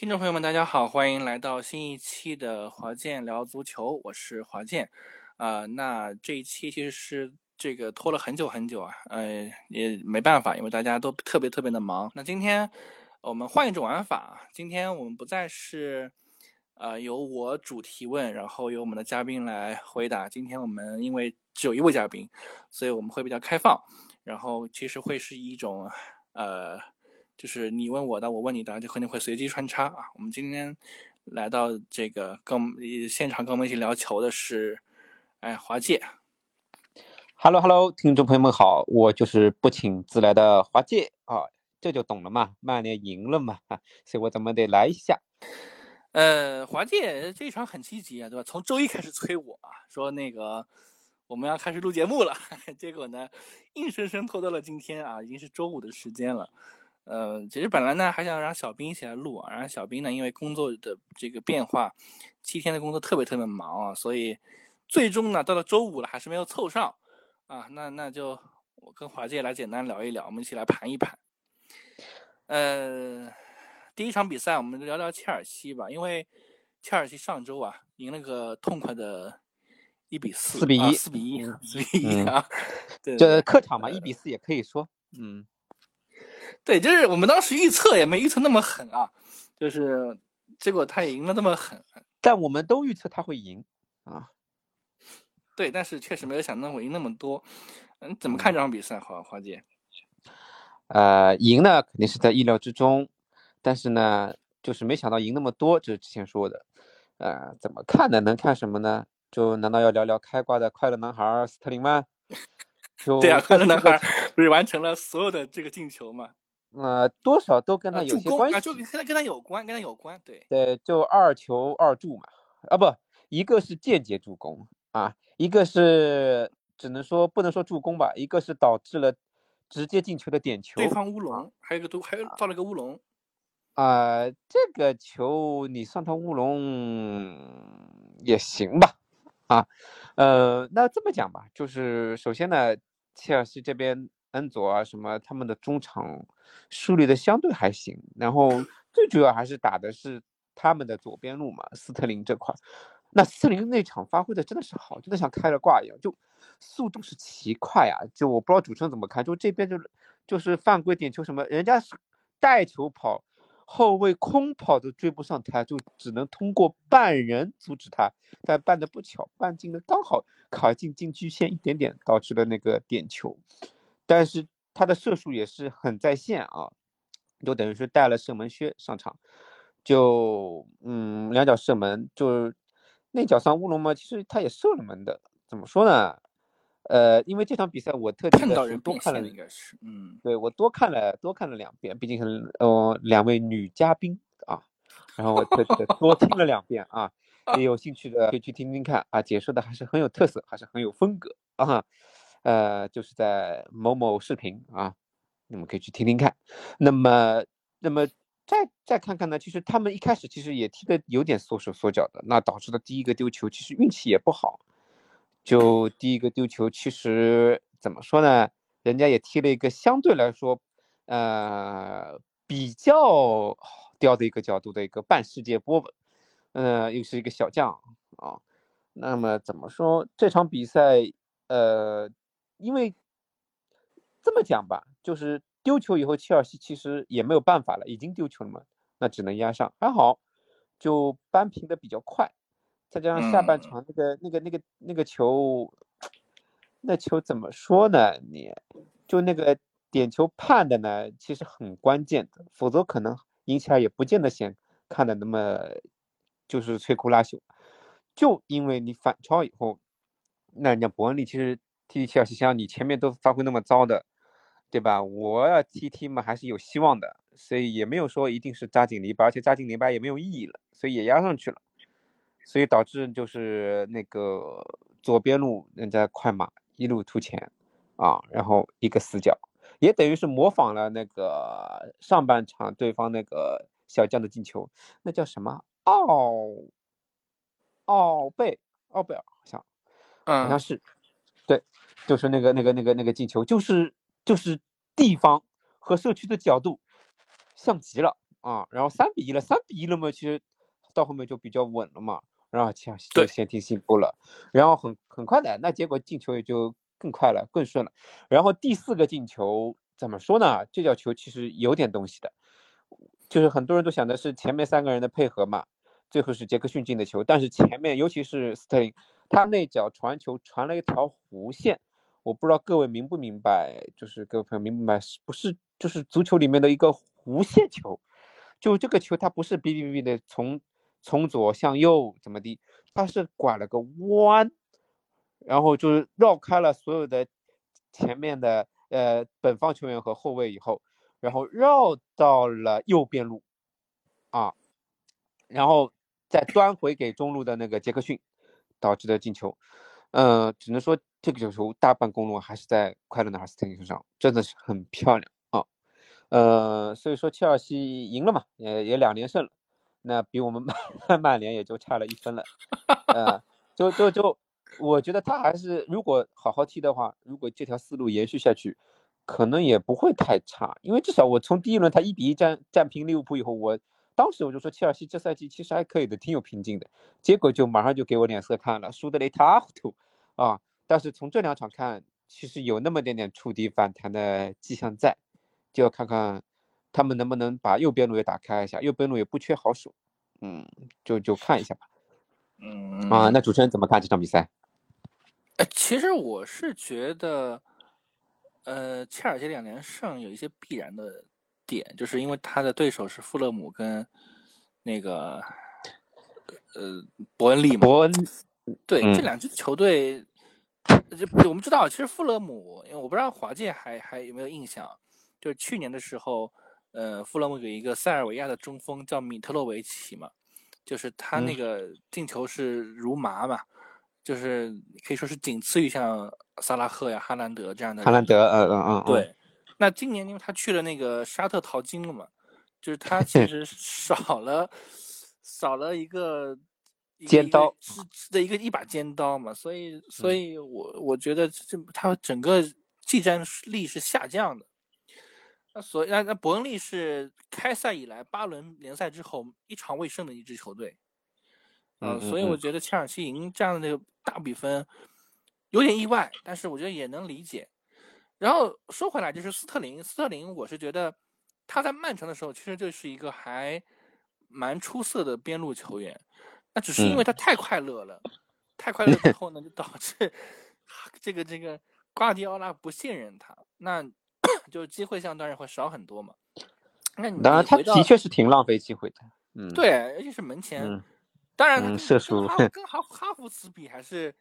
听众朋友们，大家好，欢迎来到新一期的华健聊足球，我是华健。啊，那这一期其实是这个拖了很久很久啊，呃，也没办法，因为大家都特别特别的忙。那今天我们换一种玩法，今天我们不再是呃由我主提问，然后由我们的嘉宾来回答。今天我们因为只有一位嘉宾，所以我们会比较开放，然后其实会是一种呃。就是你问我的，我问你的，就肯定会随机穿插啊。我们今天来到这个跟现场跟我们一起聊球的是，哎，华界。Hello Hello，听众朋友们好，我就是不请自来的华界啊，这就懂了嘛，曼联赢了嘛，所以我怎么得来一下。呃，华界这一场很积极啊，对吧？从周一开始催我啊，说那个我们要开始录节目了，结果呢，硬生生拖到了今天啊，已经是周五的时间了。呃，其实本来呢还想让小兵一起来录啊，然后小兵呢因为工作的这个变化，七天的工作特别特别忙啊，所以最终呢到了周五了还是没有凑上啊。那那就我跟华姐来简单聊一聊，我们一起来盘一盘。呃，第一场比赛我们聊聊切尔西吧，因为切尔西上周啊赢了个痛快的一比四，四比一，四比一，四比一啊。对，这客场嘛，一比四也可以说，嗯。对，就是我们当时预测也没预测那么狠啊，就是结果他也赢了那么狠，但我们都预测他会赢啊。对，但是确实没有想到会赢那么多。嗯，怎么看这场比赛，华华姐？呃，赢呢肯定是在意料之中，但是呢，就是没想到赢那么多，就是之前说的。呃，怎么看呢？能看什么呢？就难道要聊聊开挂的快乐男孩斯特林吗？对啊，快乐男孩不是完成了所有的这个进球吗？呃，多少都跟他有些关系，就跟他跟他有关，跟他有关，对对，就二球二助嘛，啊不，一个是间接助攻啊，一个是只能说不能说助攻吧，一个是导致了直接进球的点球，对方乌龙，还有个都还有造了个乌龙，啊，这个球你算他乌龙也行吧，啊，呃，那这么讲吧，就是首先呢，切尔西这边。恩佐啊，什么他们的中场梳理的相对还行，然后最主要还是打的是他们的左边路嘛，斯特林这块。那斯特林那场发挥的真的是好，真的像开了挂一样，就速度是奇快啊！就我不知道主持人怎么看，就这边就就是犯规点球什么，人家是带球跑，后卫空跑都追不上他，就只能通过半人阻止他，但绊的不巧，半进的刚好卡进禁区线一点点，导致了那个点球。但是他的射术也是很在线啊，就等于是带了射门靴上场，就嗯两脚射门，就是那脚算乌龙嘛？其实他也射了门的，怎么说呢？呃，因为这场比赛我特地的多看了，应该是嗯，对我多看了多看了两遍，毕竟是呃两位女嘉宾啊，然后我特地的多听了两遍啊，也有兴趣的可以去听听看啊，解说的还是很有特色，还是很有风格啊。呃，就是在某某视频啊，你们可以去听听看。那么，那么再再看看呢？其实他们一开始其实也踢的有点缩手缩脚的，那导致的第一个丢球，其实运气也不好。就第一个丢球，其实怎么说呢？人家也踢了一个相对来说，呃，比较刁的一个角度的一个半世界波，呃，又是一个小将啊。那么怎么说这场比赛？呃。因为这么讲吧，就是丢球以后，切尔西其实也没有办法了，已经丢球了嘛，那只能压上。还好，就扳平的比较快，再加上下半场那个那个那个那个球，那球怎么说呢？你就那个点球判的呢，其实很关键的，否则可能赢起来也不见得显看的那么就是摧枯拉朽。就因为你反超以后，那人家伯恩利其实。踢切尔西，像你前面都发挥那么糟的，对吧？我要踢踢嘛，还是有希望的，所以也没有说一定是扎紧篱笆，而且扎紧篱笆也没有意义了，所以也压上去了，所以导致就是那个左边路人家快马一路突前啊，然后一个死角，也等于是模仿了那个上半场对方那个小将的进球，那叫什么奥奥贝奥贝尔好像，好像是。对，就是那个那个那个那个进球，就是就是地方和社区的角度像极了啊，然后三比一了，三比一了嘛，其实到后面就比较稳了嘛，然后前就先听信步了，然后很很快的，那结果进球也就更快了，更顺了。然后第四个进球怎么说呢？这脚球其实有点东西的，就是很多人都想的是前面三个人的配合嘛，最后是杰克逊进的球，但是前面尤其是斯特林，他那脚传球传了一条弧线。我不知道各位明不明白，就是各位朋友明不明白，不是就是足球里面的一个弧线球？就这个球，它不是哔哔哔的从从左向右怎么的，它是拐了个弯，然后就是绕开了所有的前面的呃本方球员和后卫以后，然后绕到了右边路，啊，然后再端回给中路的那个杰克逊，导致的进球。嗯，只能说这个球大半功劳还是在快乐的哈斯特林身上，真的是很漂亮啊。呃，所以说切尔西赢了嘛，也也两连胜了，那比我们 曼曼联也就差了一分了。呃，就就就，我觉得他还是如果好好踢的话，如果这条思路延续下去，可能也不会太差，因为至少我从第一轮他一比一战战平利物浦以后，我。当时我就说切尔西这赛季其实还可以的，挺有拼劲的。结果就马上就给我脸色看了，输得一塌糊涂啊！但是从这两场看，其实有那么点点触底反弹的迹象在，就要看看他们能不能把右边路也打开一下，右边路也不缺好手，嗯，就就看一下吧。嗯啊，那主持人怎么看这场比赛？呃，其实我是觉得，呃，切尔西两连胜有一些必然的。点就是因为他的对手是富勒姆跟那个呃伯恩利嘛，伯恩对这两支球队，就我们知道，其实富勒姆，因为我不知道华界还还有没有印象，就是去年的时候，呃，富勒姆有一个塞尔维亚的中锋叫米特洛维奇嘛，就是他那个进球是如麻嘛，就是可以说是仅次于像萨拉赫呀、哈兰德这样的。哈兰德，嗯嗯嗯，对。那今年因为他去了那个沙特淘金了嘛，就是他 其实少了少了一个尖刀的一个一把尖刀嘛，所以所以我我觉得这他整个技战力是下降的。那所以那那伯恩利是开赛以来八轮联赛之后一场未胜的一支球队，嗯，所以我觉得切尔西赢这样的那个大比分有点意外，但是我觉得也能理解。然后说回来，就是斯特林，斯特林，我是觉得他在曼城的时候，其实就是一个还蛮出色的边路球员。那只是因为他太快乐了，太快乐之后呢，就导致 这个这个瓜迪奥拉不信任他，那 就机会相当然会少很多嘛。那当然，他的确是挺浪费机会的。嗯，对，尤其是门前，当然射术跟哈哈弗茨比还是。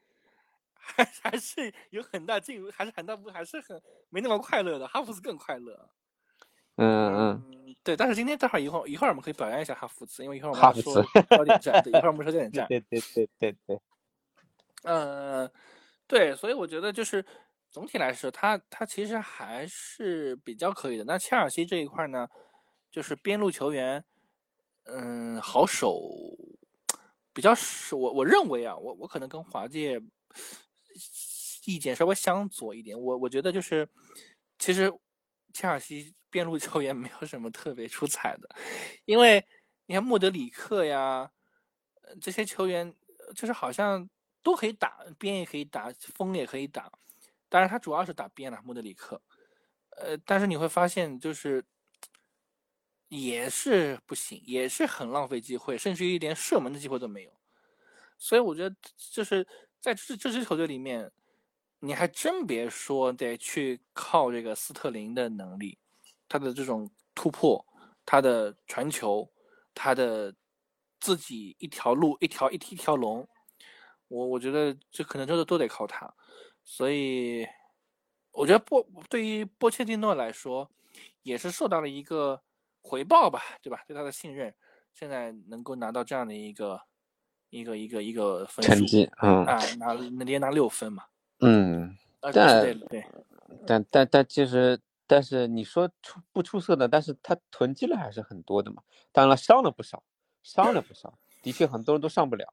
还还是有很大进步，还是很大步，还是很没那么快乐的。哈弗茨更快乐。嗯嗯，对。但是今天待会儿一会儿一会儿我们可以表扬一下哈弗茨，因为一会儿我们哈弗茨焦点战，对，一会儿我们说焦点 战。对对对对对。嗯，对，所以我觉得就是总体来说，他他其实还是比较可以的。那切尔西这一块呢，就是边路球员，嗯，好手比较少。我我认为啊，我我可能跟华界。意见稍微相左一点，我我觉得就是，其实切尔西边路球员没有什么特别出彩的，因为你看莫德里克呀，这些球员就是好像都可以打边也可以打锋也可以打，当然他主要是打边了莫德里克，呃，但是你会发现就是也是不行，也是很浪费机会，甚至于连射门的机会都没有，所以我觉得就是。在这这支球队里面，你还真别说，得去靠这个斯特林的能力，他的这种突破，他的传球，他的自己一条路一条一一条龙，我我觉得这可能都都得靠他。所以，我觉得波对于波切蒂诺来说，也是受到了一个回报吧，对吧？对他的信任，现在能够拿到这样的一个。一个一个一个分成绩，嗯啊，拿连拿六分嘛，嗯，但对，但但但其实，但是你说出不出色的，但是他囤积了还是很多的嘛。当然了，伤了不少，伤了不少，的确很多人都上不了。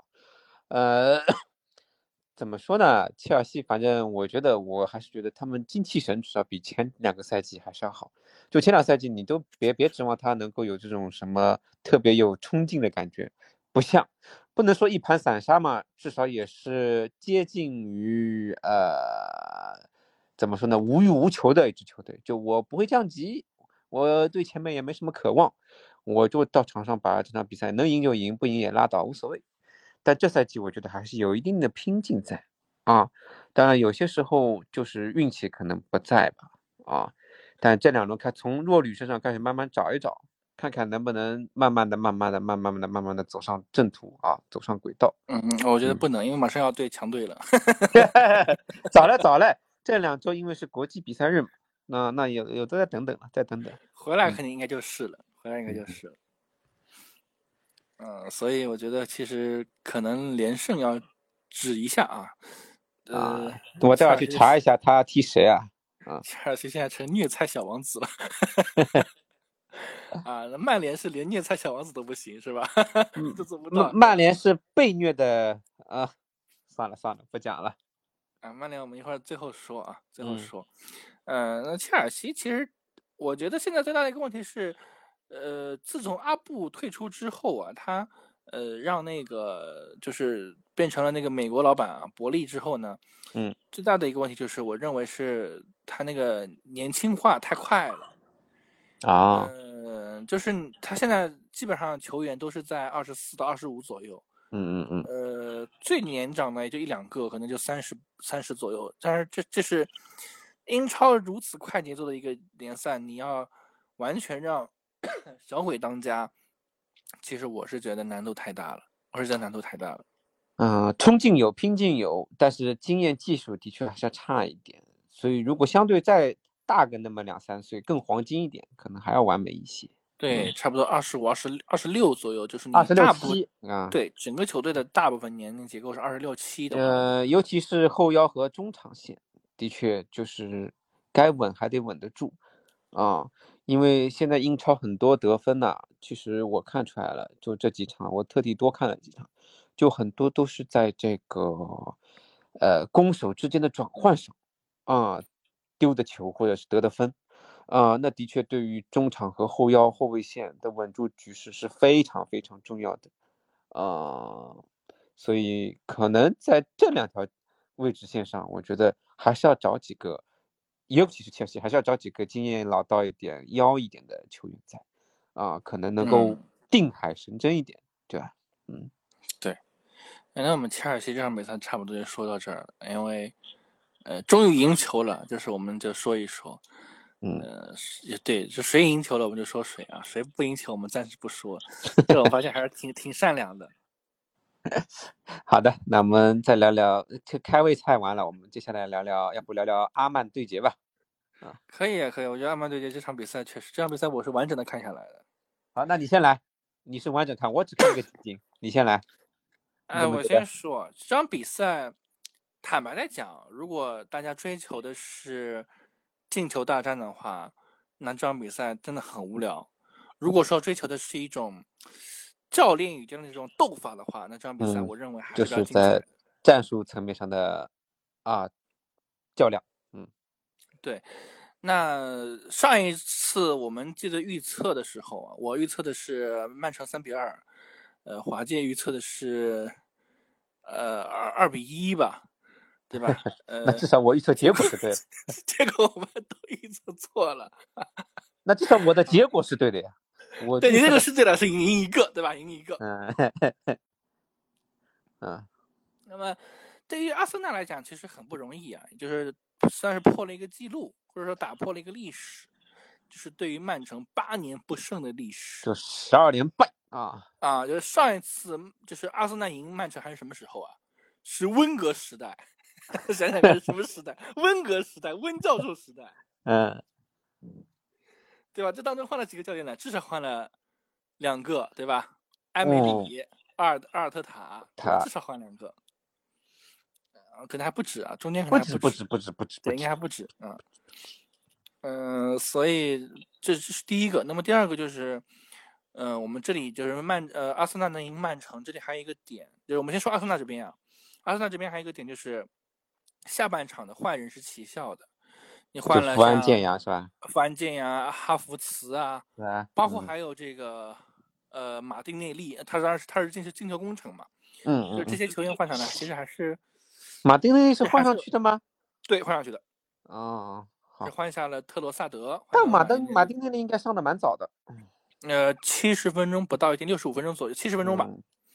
呃，怎么说呢？切尔西，反正我觉得我还是觉得他们精气神至少比前两个赛季还是要好。就前两赛季你都别别指望他能够有这种什么特别有冲劲的感觉，不像，不能说一盘散沙嘛，至少也是接近于呃，怎么说呢，无欲无求的一支球队。就我不会降级，我对前面也没什么渴望，我就到场上把这场比赛能赢就赢，不赢也拉倒，无所谓。但这赛季我觉得还是有一定的拼劲在啊，当然有些时候就是运气可能不在吧啊，但这两轮看从弱旅身上开始慢慢找一找，看看能不能慢慢的、慢慢的、慢慢的、慢慢的走上正途啊，走上轨道。嗯嗯，我觉得不能，因为马上要对强队了。早了早了，这两周因为是国际比赛日嘛，那那有有的再等等了，再等等。回来肯定应该就是了，回来应该就是了。嗯，所以我觉得其实可能连胜要指一下啊。呃，我待会儿去查一下他踢谁啊？啊，切尔西现在成虐菜小王子了。啊，曼联是连虐菜小王子都不行是吧？都做不到。曼联是被虐的啊。算了算了，不讲了。啊，曼联我们一会儿最后说啊，最后说。嗯，那切尔西其实我觉得现在最大的一个问题是。呃，自从阿布退出之后啊，他呃让那个就是变成了那个美国老板啊，伯利之后呢，嗯，最大的一个问题就是我认为是他那个年轻化太快了啊，嗯，就是他现在基本上球员都是在二十四到二十五左右，嗯嗯嗯，呃，最年长的也就一两个，可能就三十三十左右，但是这这是英超如此快节奏的一个联赛，你要完全让。小鬼当家，其实我是觉得难度太大了，我是觉得难度太大了。嗯，冲劲有，拼劲有，但是经验技术的确还是要差一点。所以如果相对再大个那么两三岁，更黄金一点，可能还要完美一些。对，差不多二十五、二十二十六左右，就是二十六七啊。对，整个球队的大部分年龄结构是二十六七的。呃，尤其是后腰和中场线，的确就是该稳还得稳得住啊。因为现在英超很多得分呐，其实我看出来了，就这几场，我特地多看了几场，就很多都是在这个，呃，攻守之间的转换上，啊，丢的球或者是得的分，啊，那的确对于中场和后腰后卫线的稳住局势是非常非常重要的，啊，所以可能在这两条位置线上，我觉得还是要找几个。尤其是切尔西，还是要找几个经验老道一点、妖一点的球员在，啊，可能能够定海神针一点，对吧？嗯，对。那我们切尔西这场比赛差不多就说到这儿了，因为，呃，终于赢球了，就是我们就说一说，嗯，也对，就谁赢球了我们就说谁啊，谁不赢球我们暂时不说，这我发现还是挺挺善良的。好的，那我们再聊聊，开胃菜完了，我们接下来聊聊，要不聊聊阿曼对决吧？啊，可以啊，可以，我觉得阿曼对决这场比赛确实，这场比赛我是完整的看下来的。好，那你先来，你是完整看，我只看一个集锦，你先来。哎，我先说，这场比赛，坦白来讲，如果大家追求的是进球大战的话，那这场比赛真的很无聊。如果说追求的是一种。教练语间的那种斗法的话，那这场比赛我认为还是就是在战术层面上的啊较量。嗯，对。那上一次我们记得预测的时候啊，我预测的是曼城三比二，呃，华健预测的是呃二二比一吧，对吧？呃，那至少我预测结果是对的。结果我们都预测错了。那至少我的结果是对的呀。我对你这个是对的，是赢一个，对吧？赢一个。嗯，嗯。那么，对于阿森纳来讲，其实很不容易啊，就是算是破了一个记录，或者说打破了一个历史，就是对于曼城八年不胜的历史，就十二连败啊啊！就是上一次就是阿森纳赢曼城还是什么时候啊？是温格时代，想想看是什么时代？温格时代，温教授时代。嗯。对吧？这当中换了几个教练呢？至少换了两个，对吧？埃梅里、阿尔阿尔特塔，至少换两个，可能还不止啊，中间可能还不止，不止，不止，对，应该还不止啊。嗯，所以这是第一个。那么第二个就是，嗯，我们这里就是曼呃阿森纳能赢曼城，这里还有一个点，就是我们先说阿森纳这边啊，阿森纳这边还有一个点就是，下半场的换人是奇效的。你换了福安建阳是吧？福安建阳、哈弗茨啊，是吧？包括还有这个呃马丁内利，他当然是他是进是进球工程嘛，嗯嗯，就这些球员换上来，其实还是马丁内利是换上去的吗？对，换上去的。哦，好。换下了特罗萨德。但马丁马丁内利应该上的蛮早的。呃，七十分钟不到一点，六十五分钟左右，七十分钟吧。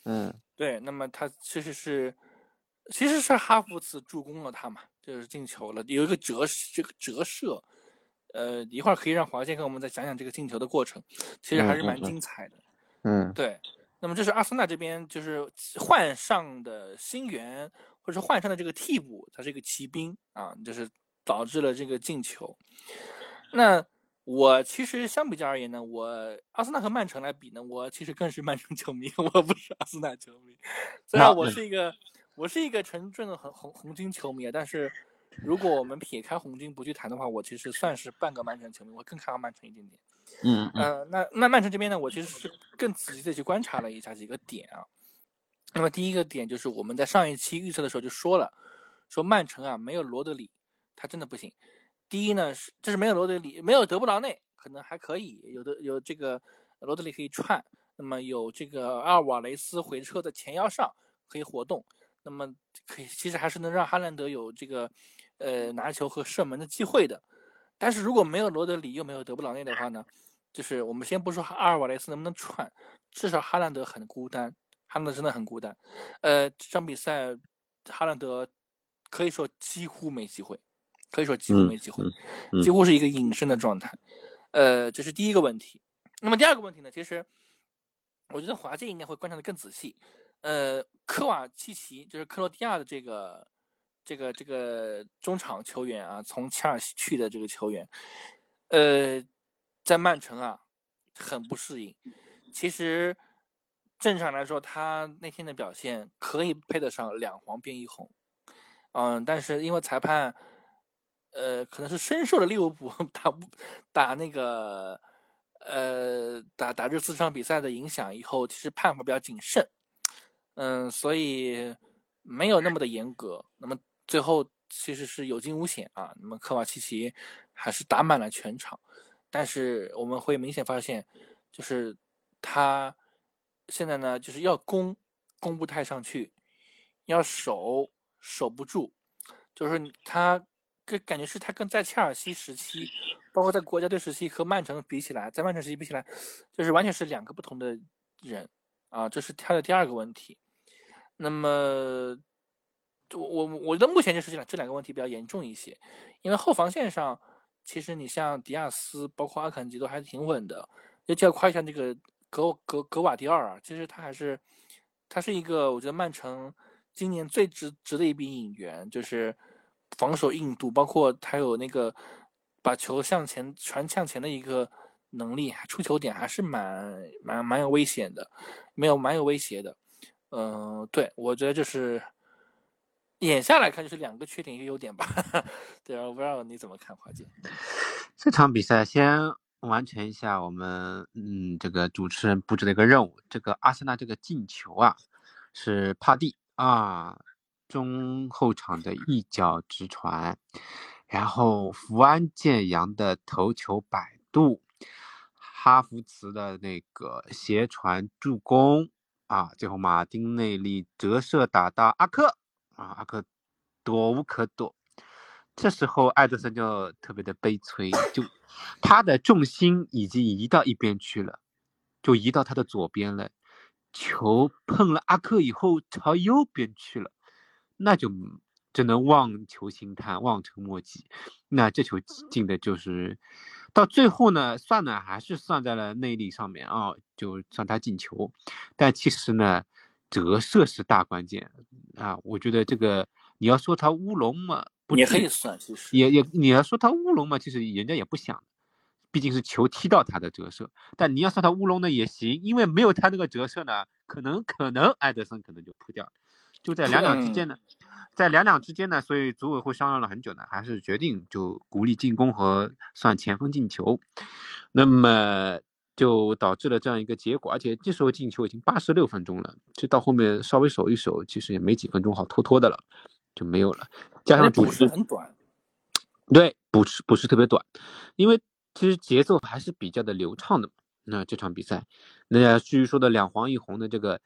嗯，对，那么他其实是，其实是哈弗茨助攻了他嘛，就是进球了，有一个折这个折射，呃，一会儿可以让华健跟我们再讲讲这个进球的过程，其实还是蛮精彩的。嗯，对。那么这是阿森纳这边就是换上的新援，或者是换上的这个替补，他是一个骑兵啊，就是导致了这个进球。那。我其实相比较而言呢，我阿森纳和曼城来比呢，我其实更是曼城球迷，我不是阿森纳球迷。虽然我是一个我是一个纯正的红红红军球迷，但是如果我们撇开红军不去谈的话，我其实算是半个曼城球迷，我更看好曼城一点点。嗯嗯。那那曼城这边呢，我其实是更仔细的去观察了一下几个点啊。那么第一个点就是我们在上一期预测的时候就说了，说曼城啊没有罗德里，他真的不行。第一呢是，这是没有罗德里，没有德布劳内，可能还可以，有的有这个罗德里可以串，那么有这个阿尔瓦雷斯回撤的前腰上可以活动，那么可以其实还是能让哈兰德有这个呃拿球和射门的机会的。但是如果没有罗德里又没有德布劳内的话呢，就是我们先不说阿尔瓦雷斯能不能串，至少哈兰德很孤单，哈兰德真的很孤单。呃，这场比赛哈兰德可以说几乎没机会。可以说几乎没机会，几乎是一个隐身的状态。呃，这是第一个问题。那么第二个问题呢？其实我觉得华健应该会观察的更仔细。呃，科瓦契奇就是克罗地亚的这个这个这个中场球员啊，从切尔西去的这个球员，呃，在曼城啊很不适应。其实正常来说，他那天的表现可以配得上两黄变一红。嗯，但是因为裁判。呃，可能是深受了利物浦 打打那个呃打打这四场比赛的影响，以后其实判罚比较谨慎，嗯，所以没有那么的严格。那么最后其实是有惊无险啊。那么科瓦奇奇还是打满了全场，但是我们会明显发现，就是他现在呢就是要攻攻不太上去，要守守不住，就是他。这感觉是他跟在切尔西时期，包括在国家队时期和曼城比起来，在曼城时期比起来，就是完全是两个不同的人啊，这是他的第二个问题。那么，我我我觉得目前就是这两这两个问题比较严重一些，因为后防线上，其实你像迪亚斯，包括阿坎吉都还是挺稳的。就要夸一下那个格格格瓦迪尔啊，其实他还是他是一个我觉得曼城今年最值值的一笔引援，就是。防守硬度，包括他有那个把球向前传向前的一个能力，出球点还是蛮蛮蛮有危险的，没有蛮有威胁的。嗯，对我觉得就是眼下来看就是两个缺点一个优点吧。对啊，我不知道你怎么看，华姐。这场比赛先完成一下我们嗯这个主持人布置的一个任务。这个阿森纳这个进球啊是帕蒂啊。中后场的一脚直传，然后福安建阳的头球摆渡，哈弗茨的那个斜传助攻啊，最后马丁内利折射打到阿克啊，阿克躲无可躲，这时候艾德森就特别的悲催，就他的重心已经移到一边去了，就移到他的左边了，球碰了阿克以后朝右边去了。那就只能望球兴叹，望尘莫及。那这球进的就是，到最后呢，算呢还是算在了内力上面啊，就算他进球。但其实呢，折射是大关键啊。我觉得这个你要说他乌龙嘛，也可以算，其实也也你要说他乌龙嘛，其实人家也不想，毕竟是球踢到他的折射。但你要说他乌龙呢也行，因为没有他那个折射呢，可能可能埃德森可能就扑掉了。就在两两之间呢，在两两之间呢，所以组委会商量了很久呢，还是决定就鼓励进攻和算前锋进球，那么就导致了这样一个结果。而且这时候进球已经八十六分钟了，就到后面稍微守一守，其实也没几分钟好拖拖的了，就没有了。加上主持很短，对，不是不是特别短，因为其实节奏还是比较的流畅的嘛。那这场比赛，那至于说的两黄一红的这个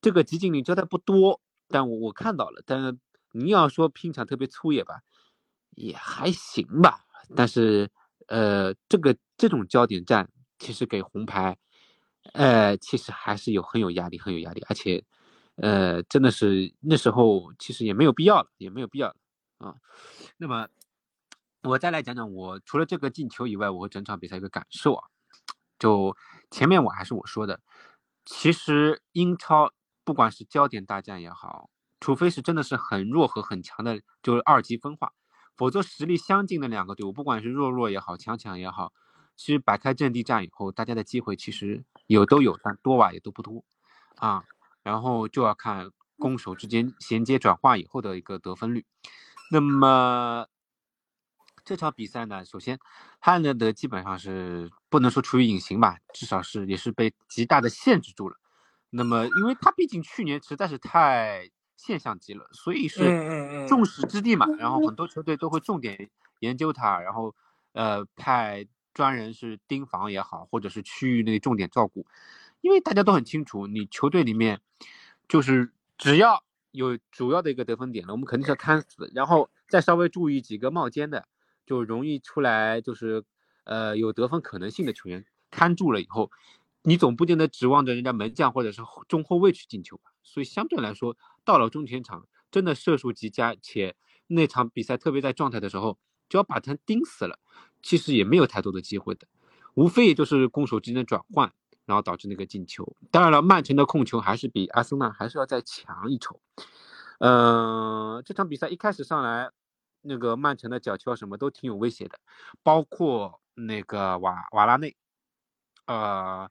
这个集锦里交代不多，但我我看到了，但是你要说拼场特别粗野吧，也还行吧。但是呃，这个这种焦点战其实给红牌，呃，其实还是有很有压力，很有压力，而且呃，真的是那时候其实也没有必要了，也没有必要了啊。那么。我再来讲讲我除了这个进球以外，我整场比赛一个感受啊，就前面我还是我说的，其实英超不管是焦点大战也好，除非是真的是很弱和很强的，就是二级分化，否则实力相近的两个队伍，不管是弱弱也好，强强也好，其实摆开阵地战以后，大家的机会其实有都有，但多吧也都不多啊。然后就要看攻守之间衔接转化以后的一个得分率，那么。这场比赛呢，首先，汉德德基本上是不能说处于隐形吧，至少是也是被极大的限制住了。那么，因为他毕竟去年实在是太现象级了，所以是众矢之的嘛。然后 很多球队都会重点研究他，然后呃派专人是盯防也好，或者是区域内重点照顾。因为大家都很清楚，你球队里面就是只要有主要的一个得分点了，我们肯定是要看死，然后再稍微注意几个冒尖的。就容易出来，就是呃有得分可能性的球员看住了以后，你总不见得指望着人家门将或者是中后卫去进球吧？所以相对来说，到了中前场，真的射术极佳，且那场比赛特别在状态的时候，就要把他盯死了，其实也没有太多的机会的，无非也就是攻守之间的转换，然后导致那个进球。当然了，曼城的控球还是比阿森纳还是要再强一筹。嗯，这场比赛一开始上来。那个曼城的角球什么都挺有威胁的，包括那个瓦瓦拉内，呃，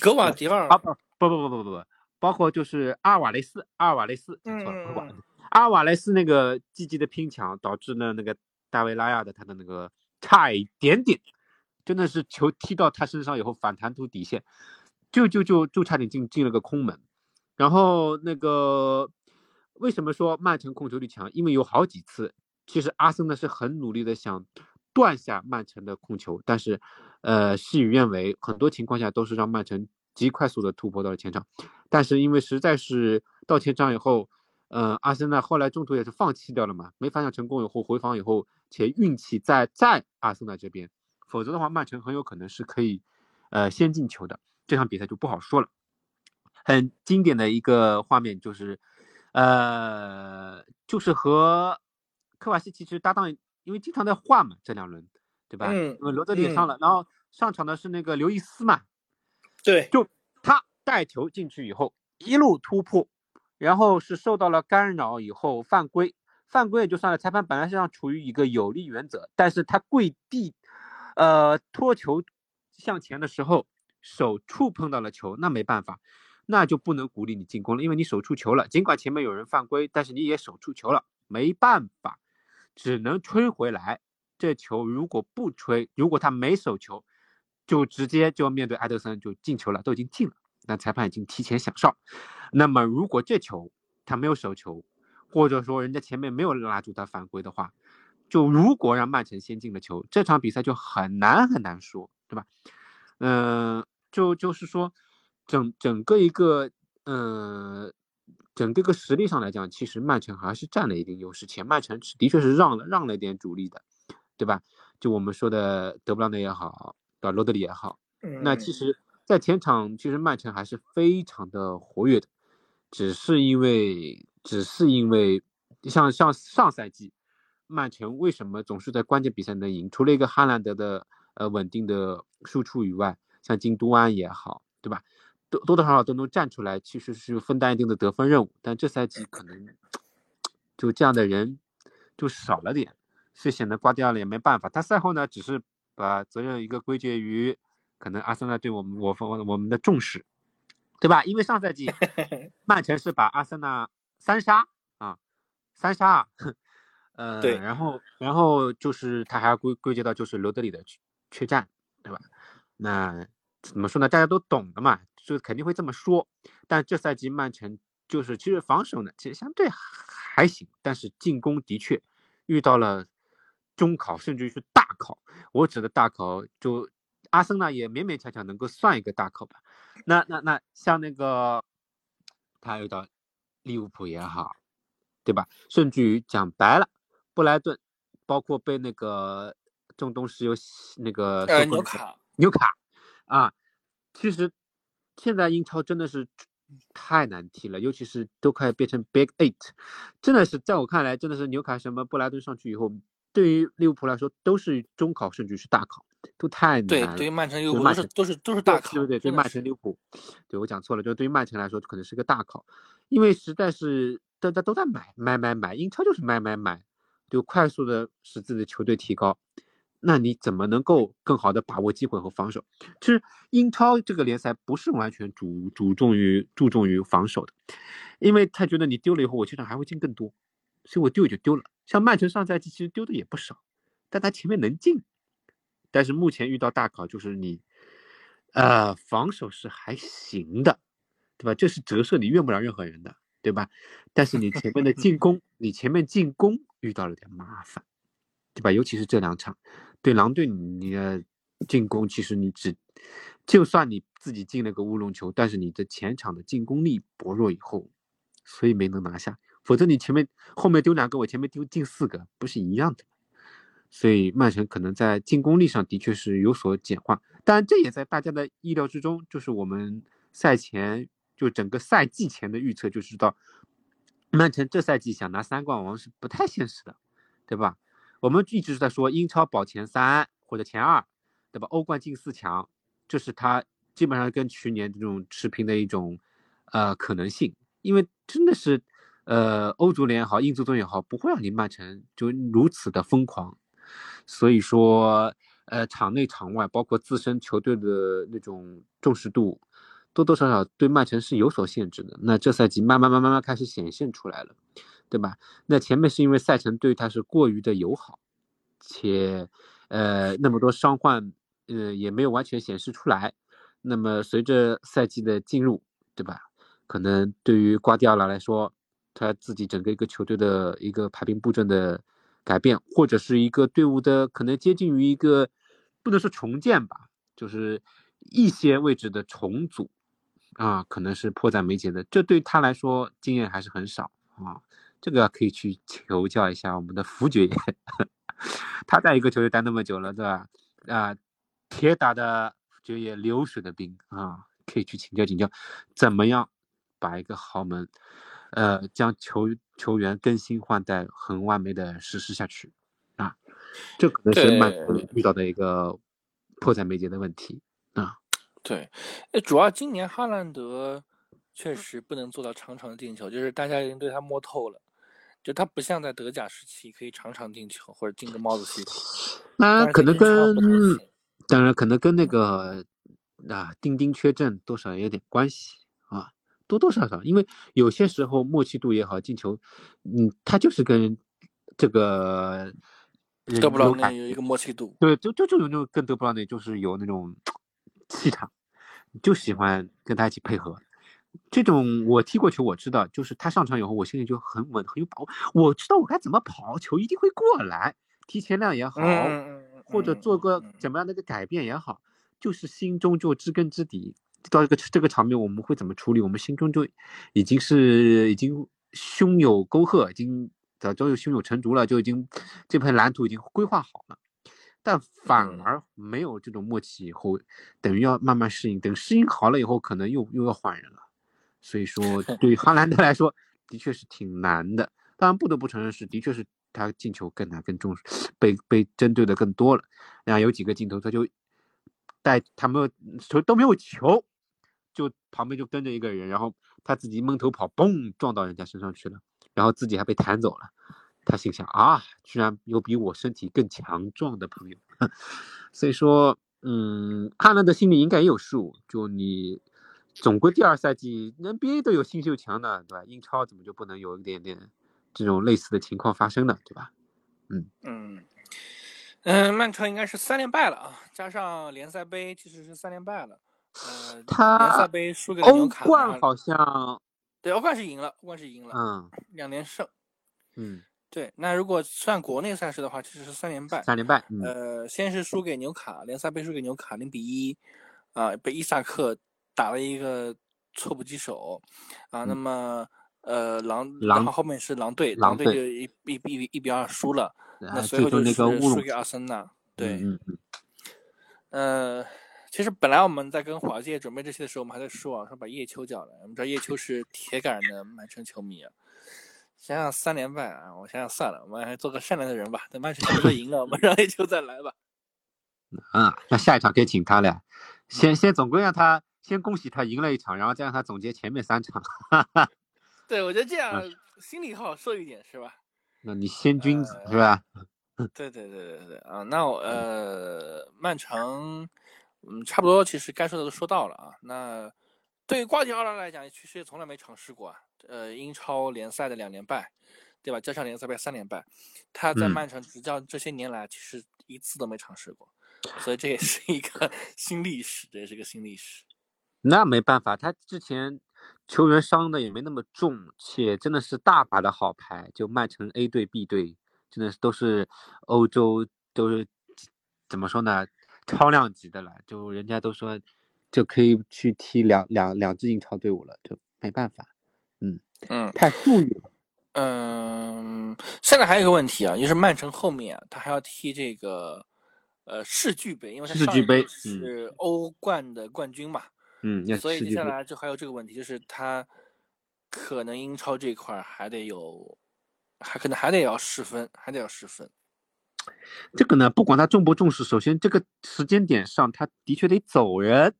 格瓦迪尔啊不不不不不不不，包括就是阿尔瓦雷斯，阿尔瓦雷斯讲错了，阿尔瓦雷斯那个积极的拼抢导致呢那个大卫拉亚的他的那个差一点点，真的是球踢到他身上以后反弹出底线，就就就就差点进进了个空门，然后那个为什么说曼城控球率强？因为有好几次。其实阿森纳是很努力的想断下曼城的控球，但是，呃，事与愿违，很多情况下都是让曼城极快速的突破到了前场，但是因为实在是到前场以后，呃，阿森纳后来中途也是放弃掉了嘛，没反抢成功以后回防以后，且运气在在阿森纳这边，否则的话曼城很有可能是可以，呃，先进球的，这场比赛就不好说了。很经典的一个画面就是，呃，就是和。科瓦西奇其实搭档，因为经常在换嘛，这两轮，对吧？嗯。因为罗德里也上了，然后上场的是那个刘易斯嘛。对。就他带球进去以后，一路突破，然后是受到了干扰以后犯规，犯规也就算了。裁判本来是让处于一个有利原则，但是他跪地，呃，拖球向前的时候，手触碰到了球，那没办法，那就不能鼓励你进攻了，因为你手触球了。尽管前面有人犯规，但是你也手触球了，没办法。只能吹回来，这球如果不吹，如果他没手球，就直接就面对埃德森就进球了，都已经进了，那裁判已经提前响哨。那么如果这球他没有手球，或者说人家前面没有拉住他犯规的话，就如果让曼城先进了球，这场比赛就很难很难说，对吧？嗯，就就是说，整整个一个，嗯。整个个实力上来讲，其实曼城还是占了一定优势。且曼城是的确是让了让了一点主力的，对吧？就我们说的德布劳内也好，对吧？罗德里也好，那其实，在前场其实曼城还是非常的活跃的，只是因为只是因为像像上赛季，曼城为什么总是在关键比赛能赢？除了一个哈兰德的呃稳定的输出以外，像京都安也好，对吧？多多少少都能站出来，其实是分担一定的得分任务。但这赛季可能就这样的人就少了点，所以显得瓜迪奥拉也没办法。他赛后呢，只是把责任一个归结于可能阿森纳对我们我方我们的重视，对吧？因为上赛季 曼城是把阿森纳三杀啊，三杀啊，呃，对，然后然后就是他还要归归结到就是罗德里的缺缺战，对吧？那怎么说呢？大家都懂的嘛。就肯定会这么说，但这赛季曼城就是其实防守呢，其实相对还行，但是进攻的确遇到了中考，甚至于是大考。我指的大考，就阿森纳也勉勉强强能够算一个大考吧。那那那像那个他遇到利物浦也好，对吧？甚至于讲白了，布莱顿，包括被那个中东石油那个呃纽卡纽卡啊，其实现在英超真的是太难踢了，尤其是都快变成 Big Eight，真的是在我看来，真的是纽卡什么布莱顿上去以后，对于利物浦来说都是中考，甚至是大考。都太难了。对，对于曼城、利物浦都是都是都是大考。对对对，对曼城、利物浦，对我讲错了，就对于曼城来说可能是个大考，因为实在是大家都在买买买买，英超就是买买买，就快速的使自己的球队提高。那你怎么能够更好的把握机会和防守？其实英超这个联赛不是完全主注重于注重于防守的，因为他觉得你丢了以后，我球场还会进更多，所以我丢也就丢了。像曼城上赛季其实丢的也不少，但他前面能进。但是目前遇到大考，就是你，呃，防守是还行的，对吧？这是折射你怨不了任何人的，对吧？但是你前面的进攻，你前面进攻遇到了点麻烦，对吧？尤其是这两场，对狼队你的进攻，其实你只，就算你自己进了个乌龙球，但是你的前场的进攻力薄弱以后，所以没能拿下。否则你前面后面丢两个，我前面丢进四个，不是一样的？所以曼城可能在进攻力上的确是有所简化，但这也在大家的意料之中。就是我们赛前就整个赛季前的预测就知道，曼城这赛季想拿三冠王是不太现实的，对吧？我们一直在说英超保前三或者前二，对吧？欧冠进四强，这是他基本上跟去年这种持平的一种呃可能性，因为真的是呃欧足联也好，英足总也好，不会让你曼城就如此的疯狂。所以说，呃，场内场外，包括自身球队的那种重视度，多多少少对曼城是有所限制的。那这赛季慢慢慢慢慢开始显现出来了，对吧？那前面是因为赛程对他是过于的友好，且，呃，那么多伤患，呃，也没有完全显示出来。那么随着赛季的进入，对吧？可能对于瓜迪奥拉来说，他自己整个一个球队的一个排兵布阵的。改变或者是一个队伍的可能接近于一个，不能说重建吧，就是一些位置的重组，啊，可能是迫在眉睫的。这对他来说经验还是很少啊，这个可以去求教一下我们的福爵爷，他在一个球队待那么久了，对吧？啊，铁打的爵爷，流水的兵啊，可以去请教请教，怎么样把一个豪门。呃，将球球员更新换代很完美的实施下去，啊，这可能是曼城遇到的一个迫在眉睫的问题啊。对，主要今年哈兰德确实不能做到场场进球，就是大家已经对他摸透了，就他不像在德甲时期可以常常进球或者进个帽子戏法。那可能跟当然可能跟那个啊丁丁缺阵多少有点关系啊。多多少少，因为有些时候默契度也好，进球，嗯，他就是跟这个德布劳内有一个默契度，对，就就就有那种跟德布劳内就是有那种 气场，就喜欢跟他一起配合。这种我踢过球，我知道，就是他上场以后，我心里就很稳，很有把握，我知道我该怎么跑，球一定会过来，提前量也好，或者做个怎么样的一个改变也好，就是心中就知根知底。到这个这个场面，我们会怎么处理？我们心中就已经是已经胸有沟壑，已经早就有胸有成竹了，就已经这片蓝图已经规划好了。但反而没有这种默契，以后等于要慢慢适应。等适应好了以后，可能又又要换人了。所以说，对于哈兰德来说，的确是挺难的。当然，不得不承认是，的确是他进球更难、更重视，被被针对的更多了。然后有几个镜头，他就带他们球都没有球。就旁边就跟着一个人，然后他自己闷头跑，嘣撞到人家身上去了，然后自己还被弹走了。他心想啊，居然有比我身体更强壮的朋友。所以说，嗯，哈兰德心里应该也有数。就你总归第二赛季 NBA 都有新秀强的，对吧？英超怎么就不能有一点点这种类似的情况发生呢？对吧？嗯嗯嗯，曼城应该是三连败了啊，加上联赛杯其实是三连败了。呃，他联赛杯输给了纽卡，欧冠好像对欧冠是赢了，欧冠是赢了，嗯，两连胜，嗯，对，那如果算国内赛事的话，其实是三连败。三连败，嗯，呃，先是输给纽卡，联赛杯输给纽卡零比一，啊，被伊萨克打了一个措不及手，啊，那么呃狼，然后后面是狼队，狼队就一一比一比二输了，那随后就是输给阿森纳，对，嗯嗯，呃，其实本来我们在跟华界准备这些的时候，我们还在说啊，说把叶秋叫来，我们知道叶秋是铁杆的曼城球迷啊。想想三连败啊，我想想算了，我们还做个善良的人吧。等曼城队赢了，我们让叶秋再来吧。啊，那下一场可以请他了。先先总归让他先恭喜他赢了一场，然后再让他总结前面三场。对，我觉得这样心里好受一点，是吧？那你先君子是吧？对对对对对啊，那我呃，曼城嗯，差不多，其实该说的都说到了啊。那对于瓜迪奥拉来讲，其实也从来没尝试过啊。呃，英超联赛的两连败，对吧？加上联赛杯三连败，他在曼城执教这些年来，其实一次都没尝试过，所以这也是一个 新历史，这也是个新历史。那没办法，他之前球员伤的也没那么重，且真的是大把的好牌，就曼城 A 队、B 队，真的是都是欧洲都是怎么说呢？超量级的了，就人家都说就可以去踢两两两支英超队伍了，就没办法。嗯嗯，太富裕了。嗯，现在还有一个问题啊，就是曼城后面啊，他还要踢这个呃世俱杯，因为他世俱杯是欧冠的冠军嘛。嗯，所以接下来就还有这个问题，就是他可能英超这块还得有，还可能还得要失分，还得要失分。这个呢，不管他重不重视，首先这个时间点上，他的确得走人，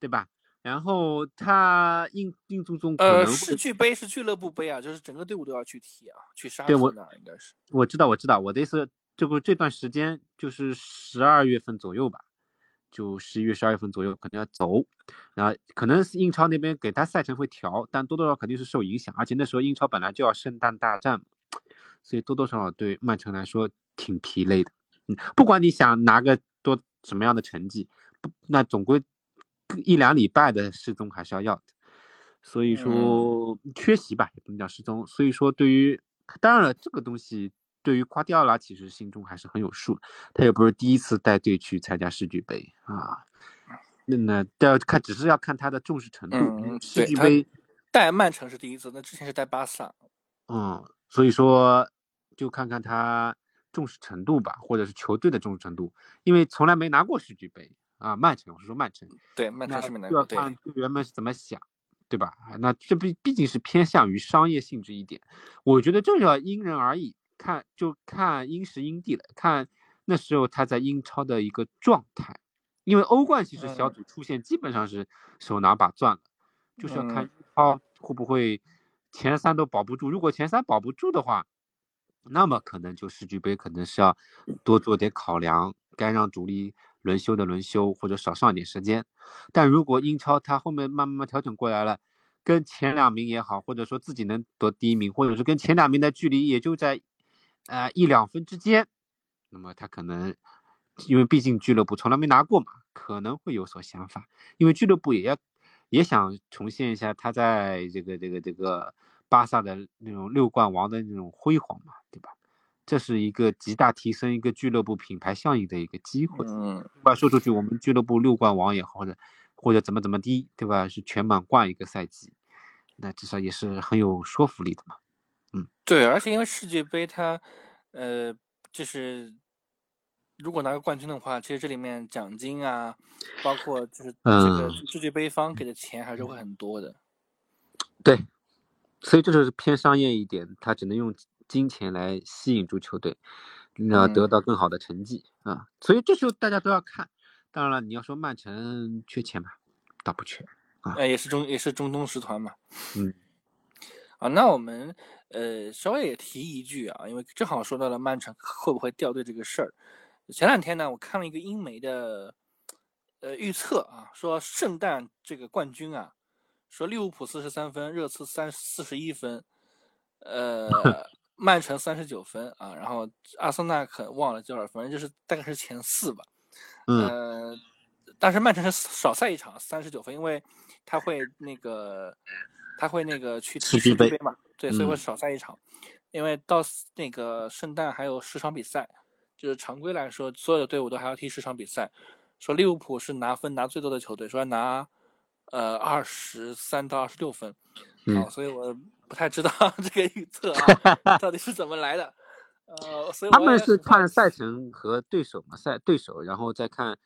对吧？然后他印印度中可能世俱杯是俱乐部杯啊，就是整个队伍都要去踢啊，去杀对，我应该是我知道我知道我的意思，这个这段时间就是十二月份左右吧，就十一月十二月份左右可能要走，然后可能是英超那边给他赛程会调，但多多少少肯定是受影响，而且那时候英超本来就要圣诞大战，所以多多少少对曼城来说挺疲累的。嗯，不管你想拿个多什么样的成绩，不那总归。一两礼拜的失踪还是要要的，所以说缺席吧，也不能叫失踪。所以说，对于当然了，这个东西对于瓜迪奥拉其实心中还是很有数，他又不是第一次带队去参加世俱杯啊。那那要看，只是要看他的重视程度。世俱杯带曼城是第一次，那之前是带巴萨。嗯，所以说就看看他重视程度吧，或者是球队的重视程度，因为从来没拿过世俱杯。啊，曼城，我是说曼城，对，曼城是没拿过要看队员们是怎么想，对吧？那这毕毕竟是偏向于商业性质一点，我觉得这要因人而异，看就看因时因地了，看那时候他在英超的一个状态，因为欧冠其实小组出线基本上是手拿把攥了，就是要看英超会不会前三都保不住，如果前三保不住的话，那么可能就世俱杯可能是要多做点考量，该让主力。轮休的轮休，或者少上一点时间。但如果英超他后面慢慢慢调整过来了，跟前两名也好，或者说自己能得第一名，或者是跟前两名的距离也就在，呃一两分之间，那么他可能，因为毕竟俱乐部从来没拿过嘛，可能会有所想法。因为俱乐部也要也想重现一下他在这个这个这个巴萨的那种六冠王的那种辉煌嘛，对吧？这是一个极大提升一个俱乐部品牌效应的一个机会，嗯，把说出去，我们俱乐部六冠王也好，或者或者怎么怎么的，对吧？是全满贯一个赛季，那至少也是很有说服力的嘛，嗯，对，而且因为世界杯它，呃，就是如果拿个冠军的话，其实这里面奖金啊，包括就是这个世界杯方给的钱还是会很多的，对，所以这就是偏商业一点，他只能用。金钱来吸引住球队，那得到更好的成绩啊，所以这时候大家都要看。当然了，你要说曼城缺钱吧，倒不缺啊，也是中也是中东十团嘛。嗯，啊，那我们呃稍微也提一句啊，因为正好说到了曼城会不会掉队这个事儿。前两天呢，我看了一个英媒的呃预测啊，说圣诞这个冠军啊，说利物浦四十三分，热刺三四十一分，呃。曼城三十九分啊，然后阿森纳可忘了多少，反正就是大概是前四吧。嗯，但是曼城是少赛一场，三十九分，因为他会那个他会那个去踢世俱杯嘛，对，所以会少赛一场。因为到那个圣诞还有十场比赛，就是常规来说，所有的队伍都还要踢十场比赛。说利物浦是拿分拿最多的球队，说要拿呃二十三到二十六分，嗯，所以我不太知道 这个预测啊 到底是怎么来的。呃，所以他们是看赛程和对手嘛，赛对手，然后再看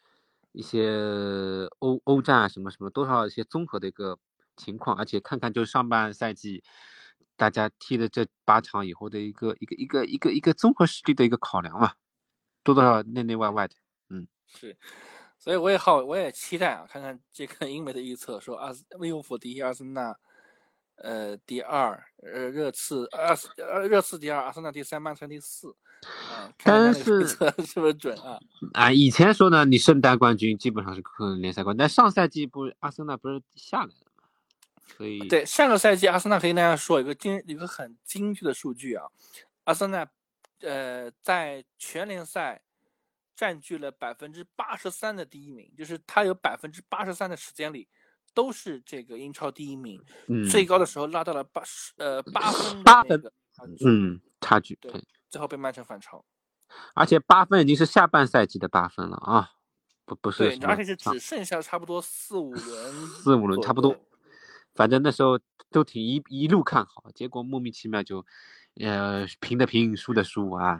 一些欧欧战啊什么什么，多少一些综合的一个情况，而且看看就是上半赛季大家踢的这八场以后的一个一个一个一个一个综合实力的一个考量嘛，多多少内内外外的，嗯，是。所以我也好，我也期待啊，看看这个英美的预测说阿斯利物浦第一，阿森纳呃第二，呃热刺阿呃热刺第二，阿森纳第三，曼城第四。啊，但是是不是准啊？啊，以前说呢，你圣诞冠军基本上是可能联赛冠，但上赛季不阿森纳不是下来了吗？所以对上个赛季阿森纳可以跟大家说一个精一个很精确的数据啊，阿森纳呃在全联赛。占据了百分之八十三的第一名，就是他有百分之八十三的时间里都是这个英超第一名，嗯，最高的时候拉到了八十呃八分八分，嗯，差距对，最后被曼城反超，而且八分已经是下半赛季的八分了啊，不不是，对，而且是只剩下差不多四五轮，四五轮差不多，反正那时候都挺一一路看好，结果莫名其妙就，呃，平的平，输的输啊。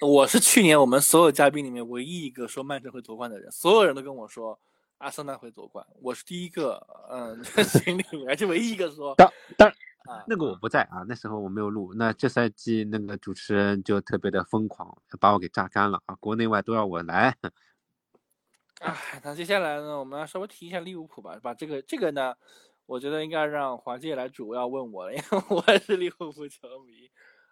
我是去年我们所有嘉宾里面唯一一个说曼城会夺冠的人，所有人都跟我说阿森纳会夺冠，我是第一个，嗯，群里面就唯一一个说。当当啊，那个我不在啊，那时候我没有录。那这赛季那个主持人就特别的疯狂，把我给榨干了啊，国内外都要我来。哎，那接下来呢，我们要稍微提一下利物浦吧，把这个这个呢，我觉得应该让华界来主要问我了，因为我也是利物浦球迷。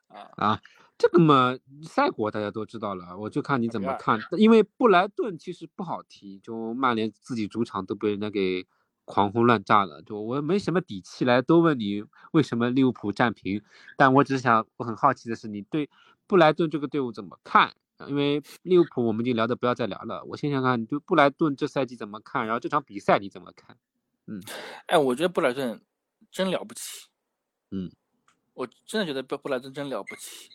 啊啊，这个嘛，赛果大家都知道了，我就看你怎么看。因为布莱顿其实不好踢，就曼联自己主场都被人家给狂轰乱炸了，就我没什么底气来多问你为什么利物浦战平。但我只是想，我很好奇的是，你对布莱顿这个队伍怎么看？因为利物浦我们已经聊的不要再聊了，我先想看你对布莱顿这赛季怎么看，然后这场比赛你怎么看？嗯，哎，我觉得布莱顿真了不起，嗯。我真的觉得布布莱顿真了不起，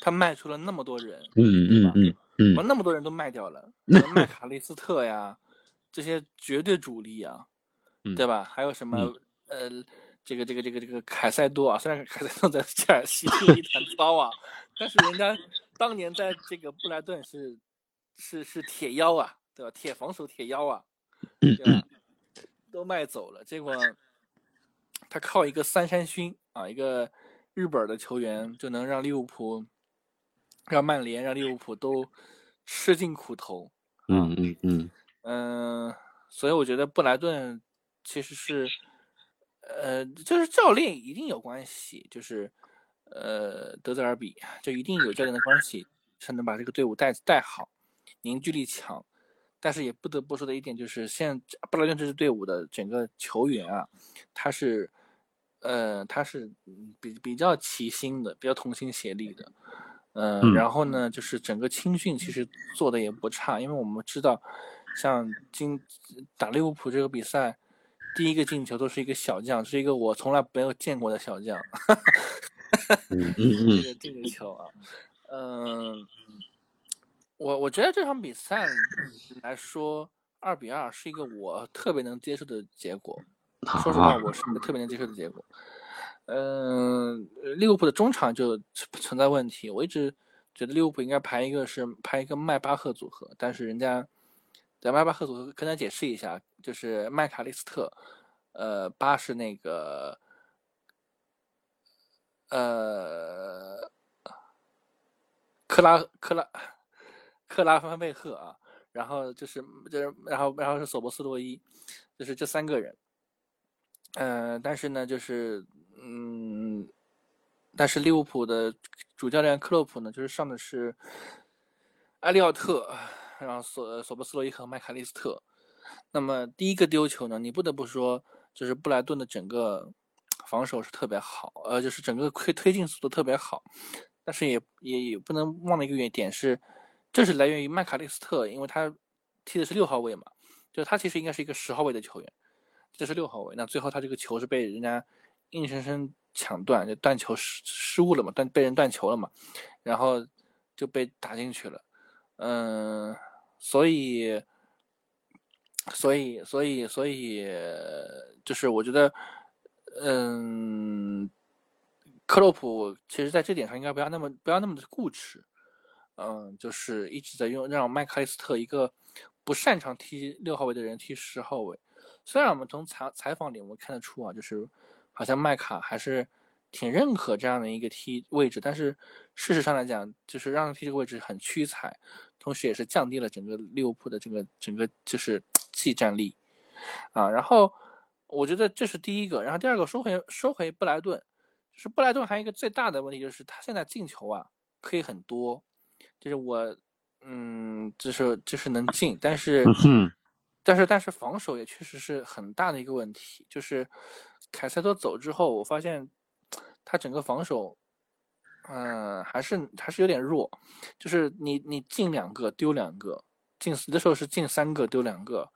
他卖出了那么多人，嗯嗯嗯嗯，把那么多人都卖掉了，麦卡利斯特呀，这些绝对主力啊，对吧？还有什么呃，这个这个这个这个凯塞多啊，虽然凯塞多在切尔西是一团糟啊，但是人家当年在这个布莱顿是是是铁腰啊，对吧？铁防守铁腰啊，对吧？都卖走了，结果他靠一个三山勋啊，一个。日本的球员就能让利物浦、让曼联、让利物浦都吃尽苦头。嗯嗯嗯嗯，所以我觉得布莱顿其实是，呃，就是教练一定有关系，就是呃，德泽尔比就一定有教练的关系，才能把这个队伍带带好，凝聚力强。但是也不得不说的一点就是，现布莱顿这支队伍的整个球员啊，他是。呃，他是比比较齐心的，比较同心协力的，嗯，然后呢，就是整个青训其实做的也不差，因为我们知道，像今打利物浦这个比赛，第一个进球都是一个小将，是一个我从来没有见过的小将，这个这个球啊，嗯，我我觉得这场比赛来说，二比二是一个我特别能接受的结果。说实话，我是特别能接受的结果。嗯，利物浦的中场就存在问题。我一直觉得利物浦应该排一个是排一个麦巴赫组合，但是人家在麦巴赫组合跟他解释一下，就是麦卡利斯特，呃，八是那个呃克拉克拉克拉芬贝赫啊，然后就是就是然后然后是索博斯洛伊，就是这三个人。嗯，但是呢，就是，嗯，但是利物浦的主教练克洛普呢，就是上的是埃利奥特，然后索索博斯洛伊和麦卡利斯特。那么第一个丢球呢，你不得不说，就是布莱顿的整个防守是特别好，呃，就是整个推推进速度特别好。但是也也也不能忘了一个原点是，这是来源于麦卡利斯特，因为他踢的是六号位嘛，就他其实应该是一个十号位的球员。这是六号位，那最后他这个球是被人家硬生生抢断，就断球失失误了嘛，断被人断球了嘛，然后就被打进去了。嗯，所以，所以，所以，所以，就是我觉得，嗯，克洛普其实在这点上应该不要那么不要那么的固执。嗯，就是一直在用让麦克利斯特一个不擅长踢六号位的人踢十号位。虽然我们从采采访里我们看得出啊，就是好像麦卡还是挺认可这样的一个踢位置，但是事实上来讲，就是让他踢这个位置很屈才，同时也是降低了整个利物浦的这个整个就是 技战力啊。然后我觉得这是第一个，然后第二个说回说回布莱顿，就是布莱顿还有一个最大的问题就是他现在进球啊可以很多。就是我，嗯，就是就是能进，但是，但是但是防守也确实是很大的一个问题。就是凯塞多走之后，我发现他整个防守，嗯，还是还是有点弱。就是你你进两个丢两个，进有的时候是进三个丢两个，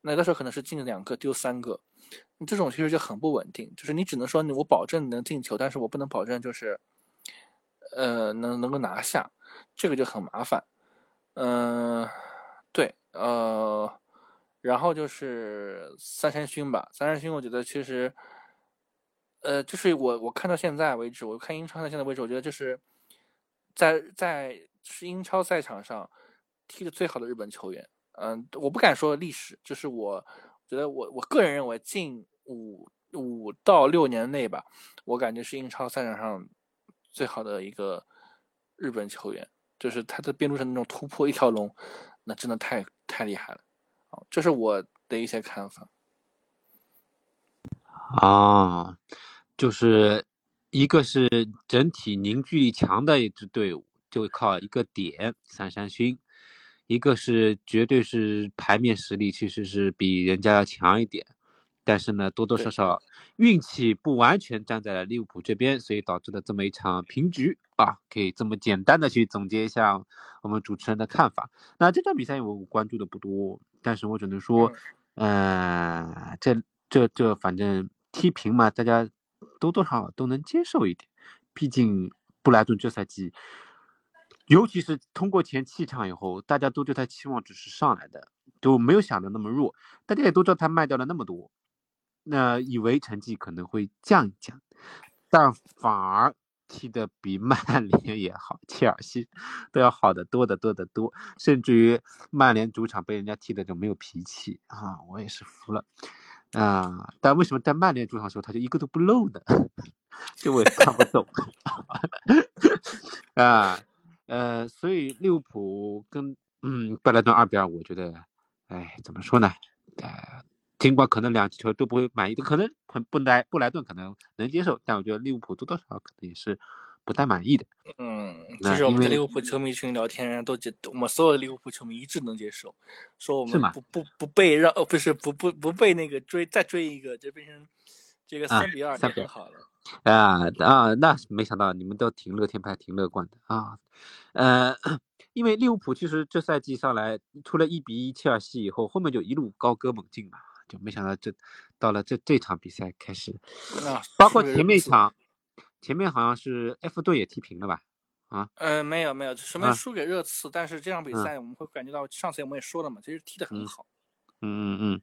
那有的时候可能是进两个丢三个，这种其实就很不稳定。就是你只能说我保证能进球，但是我不能保证就是，呃，能能够拿下。这个就很麻烦，嗯，对，呃，然后就是三山勋吧，三山勋，我觉得其实，呃，就是我我看到现在为止，我看英超到现在为止，我觉得就是在在是英超赛场上踢的最好的日本球员，嗯，我不敢说历史，就是我觉得我我个人认为近五五到六年内吧，我感觉是英超赛场上最好的一个。日本球员就是他的边路上那种突破一条龙，那真的太太厉害了，啊，这是我的一些看法。啊，就是一个是整体凝聚力强的一支队伍，就靠一个点三山勋；一个是绝对是牌面实力，其实是比人家要强一点，但是呢，多多少少运气不完全站在了利物浦这边，所以导致了这么一场平局。啊，可以这么简单的去总结一下我们主持人的看法。那这场比赛我关注的不多，但是我只能说，嗯，这这这反正踢平嘛，大家多多少少都能接受一点。毕竟布莱顿这赛季，尤其是通过前七场以后，大家都对他期望值是上来的，都没有想的那么弱。大家也都知道他卖掉了那么多，那以为成绩可能会降一降，但反而。踢的比曼联 也好，切尔西都要好的多得多得多，甚至于曼联主场被人家踢的就没有脾气啊！我也是服了啊！但为什么在曼联主场的时候他就一个都不漏呢？这我也看不懂 啊！呃，所以利物浦跟嗯布莱顿二比二，我觉得，哎，怎么说呢？呃。尽管可能两球都不会满意，可能很布莱布莱顿可能能接受，但我觉得利物浦多多少少可能也是不太满意的。嗯，其实我们跟利物浦球迷群聊天都接，我们所有的利物浦球迷一致能接受，说我们不不不被让，哦不是不不不被那个追再追一个，就变成这个三比二就好了。啊啊，那没想到你们都挺乐天派，挺乐观的啊。呃，因为利物浦其实这赛季上来，除了一比一切尔西以后，后面就一路高歌猛进嘛。就没想到这到了这这场比赛开始，包括前面一场，前面好像是 F 队也踢平了吧？啊？呃，没有没有，什么输给热刺，但是这场比赛我们会感觉到，上次我们也说了嘛，其实踢得很好。嗯嗯嗯，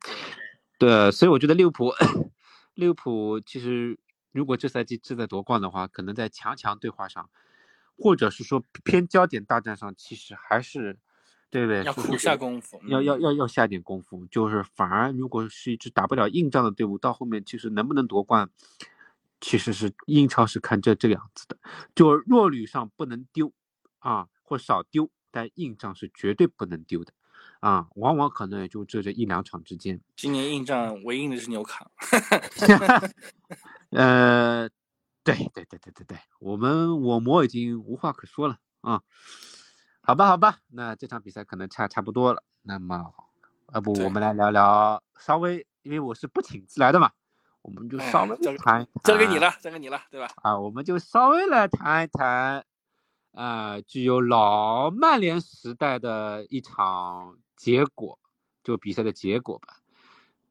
对，所以我觉得利物浦，利物浦其实如果这赛季志在夺冠的话，可能在强强对话上，或者是说偏焦点大战上，其实还是。对不对？要苦下功夫，要要要要下点功夫。就是反而如果是一支打不了硬仗的队伍，到后面其实能不能夺冠，其实是英超是看这这个样子的。就弱旅上不能丢啊，或少丢，但硬仗是绝对不能丢的啊。往往可能也就这这一两场之间。今年硬仗唯一的是纽卡。呃，对对对对对对，我们我魔已经无话可说了啊。好吧，好吧，那这场比赛可能差差不多了。那么，要不我们来聊聊，稍微，因为我是不请自来的嘛，我们就稍微谈，交给你了，交给你了，对吧？啊，我们就稍微来谈一谈，啊，具有老曼联时代的一场结果，就比赛的结果吧。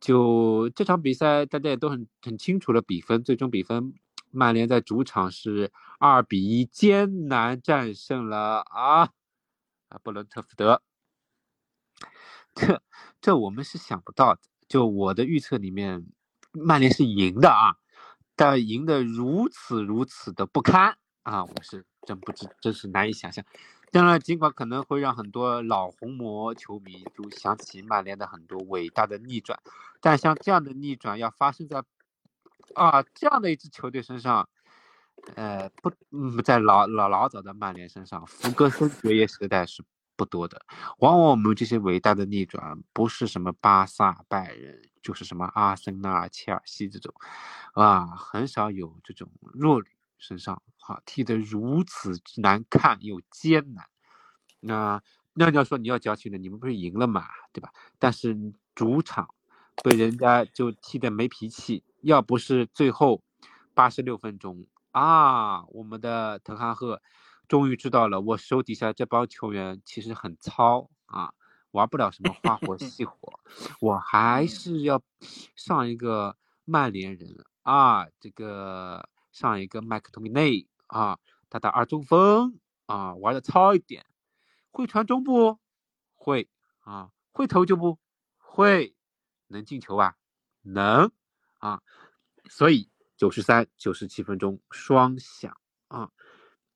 就这场比赛，大家也都很很清楚了比分，最终比分曼联在主场是二比一艰难战胜了啊啊布伦特福德。这这我们是想不到的。就我的预测里面，曼联是赢的啊，但赢得如此如此的不堪啊，我是真不知，真是难以想象。当然，尽管可能会让很多老红魔球迷都想起曼联的很多伟大的逆转，但像这样的逆转要发生在啊这样的一支球队身上，呃，不，嗯，在老老老早的曼联身上，福格森爵爷时代是。不多的，往往我们这些伟大的逆转，不是什么巴萨、拜仁，就是什么阿森纳、切尔西这种，啊，很少有这种弱旅身上啊踢得如此难看又艰难。那那你要说你要矫情的，你们不是赢了嘛，对吧？但是主场被人家就踢得没脾气，要不是最后八十六分钟啊，我们的滕哈赫。终于知道了，我手底下这帮球员其实很糙啊，玩不了什么花活 细活，我还是要上一个曼联人啊，这个上一个麦克托米内啊，他打二中锋啊，玩的糙一点，会传中不？会啊，会投就不会，能进球吧？能啊，所以九十三、九十七分钟双响啊。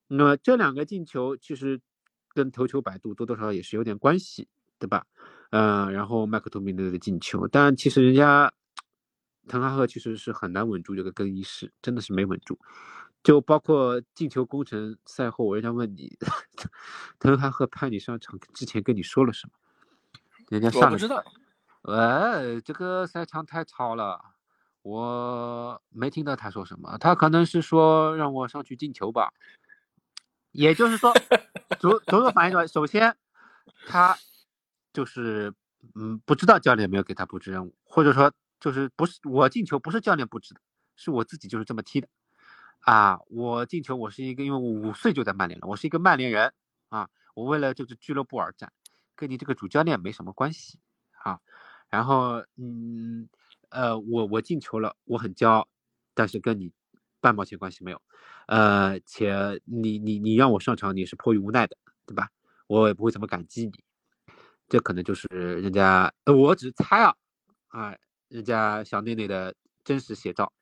那么这两个进球其实跟头球摆渡多多少少也是有点关系，对吧？嗯，然后麦克托米内的进球，但其实人家滕哈赫其实是很难稳住这个更衣室，真的是没稳住。就包括进球工程赛后，人家问你，滕哈赫派你上场之前跟你说了什么？人家上不知道。哎，这个赛场太吵了，我没听到他说什么，他可能是说让我上去进球吧。也就是说，足足球反映出来，首先他就是嗯不知道教练没有给他布置任务，或者说就是不是我进球不是教练布置的，是我自己就是这么踢的啊。我进球我是一个，因为我五岁就在曼联了，我是一个曼联人啊。我为了这个俱乐部而战，跟你这个主教练没什么关系啊。然后嗯呃我我进球了，我很骄傲，但是跟你半毛钱关系没有。呃，且你你你让我上场，你是迫于无奈的，对吧？我也不会怎么感激你，这可能就是人家，呃我只是猜啊，啊，人家小内内的真实写照，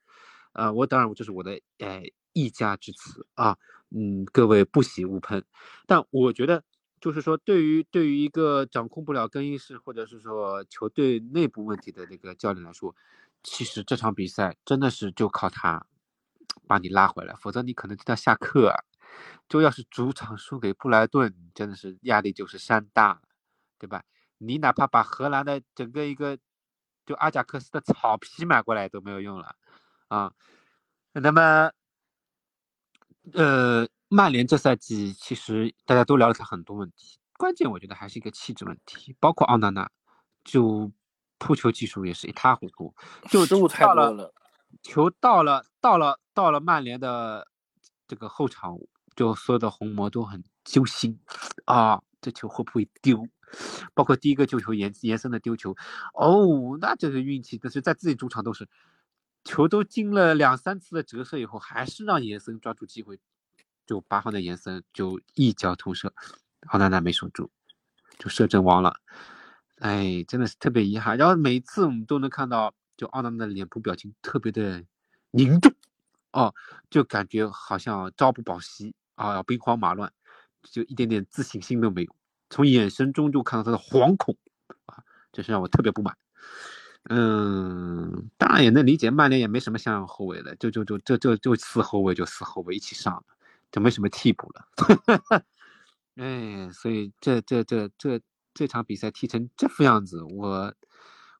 呃，我当然这是我的呃一家之词啊，嗯，各位不喜勿喷，但我觉得就是说，对于对于一个掌控不了更衣室或者是说球队内部问题的那个教练来说，其实这场比赛真的是就靠他。把你拉回来，否则你可能就要下课。就要是主场输给布莱顿，真的是压力就是山大，对吧？你哪怕把荷兰的整个一个就阿贾克斯的草皮买过来都没有用了啊。那么，呃，曼联这赛季其实大家都聊了他很多问题，关键我觉得还是一个气质问题，包括奥纳纳，就扑球技术也是一塌糊涂，就失误太多了。球到了，到了，到了曼联的这个后场，就所有的红魔都很揪心啊！这球会不会丢？包括第一个救球延延伸的丢球，哦，那这个运气，但是在自己主场都是球都经了两三次的折射以后，还是让延伸抓住机会，就八号的延伸就一脚投射，奥纳纳没守住，就射阵亡了。哎，真的是特别遗憾。然后每次我们都能看到。就奥纳纳的脸部表情特别的凝重，哦，就感觉好像朝不保夕啊，兵荒马乱，就一点点自信心都没有。从眼神中就看到他的惶恐啊，这是让我特别不满。嗯，当然也能理解，曼联也没什么像后卫的，就就就这这就四后卫就四后卫一起上了，就没什么替补了。哎，所以这这这这这场比赛踢成这副样子，我。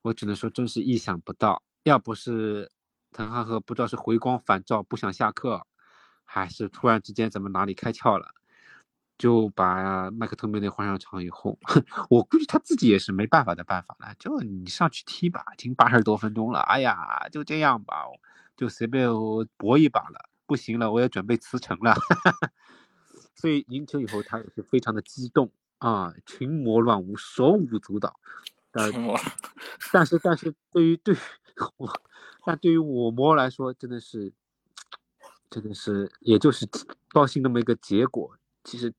我只能说，真是意想不到。要不是滕哈赫不知道是回光返照不想下课，还是突然之间怎么哪里开窍了，就把麦克托米内换上场以后，我估计他自己也是没办法的办法了。就你上去踢吧，已经八十多分钟了，哎呀，就这样吧，就随便搏一把了。不行了，我要准备辞呈了。所以赢球以后，他也是非常的激动啊，群魔乱舞，手舞足蹈。呃，但是但是对于对于我，但对于我魔来说，真的是真的是，也就是高兴那么一个结果。其实，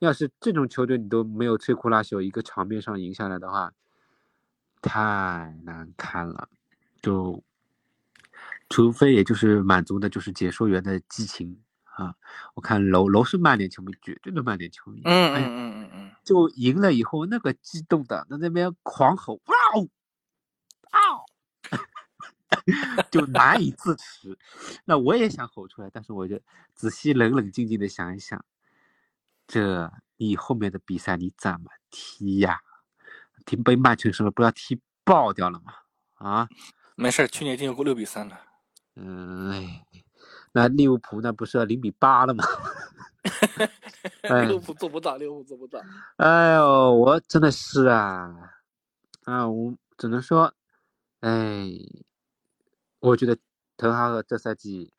要是这种球队你都没有摧枯拉朽，一个场面上赢下来的话，太难看了。就，除非也就是满足的就是解说员的激情啊。我看楼楼是曼联球迷，绝对的曼联球迷。嗯嗯嗯嗯嗯。就赢了以后，那个激动的，在那边狂吼，哇哦，啊！就难以自持，那我也想吼出来，但是我就仔细冷冷静静的想一想，这你后面的比赛你怎么踢呀？踢被曼城是不是不要踢爆掉了吗？啊，没事，去年已经有过六比三了。嗯，那利物浦那不是要零比八了吗？利物浦做不到，利物浦做不到。哎呦，我真的是啊，啊，我只能说，哎。我觉得滕哈赫这赛季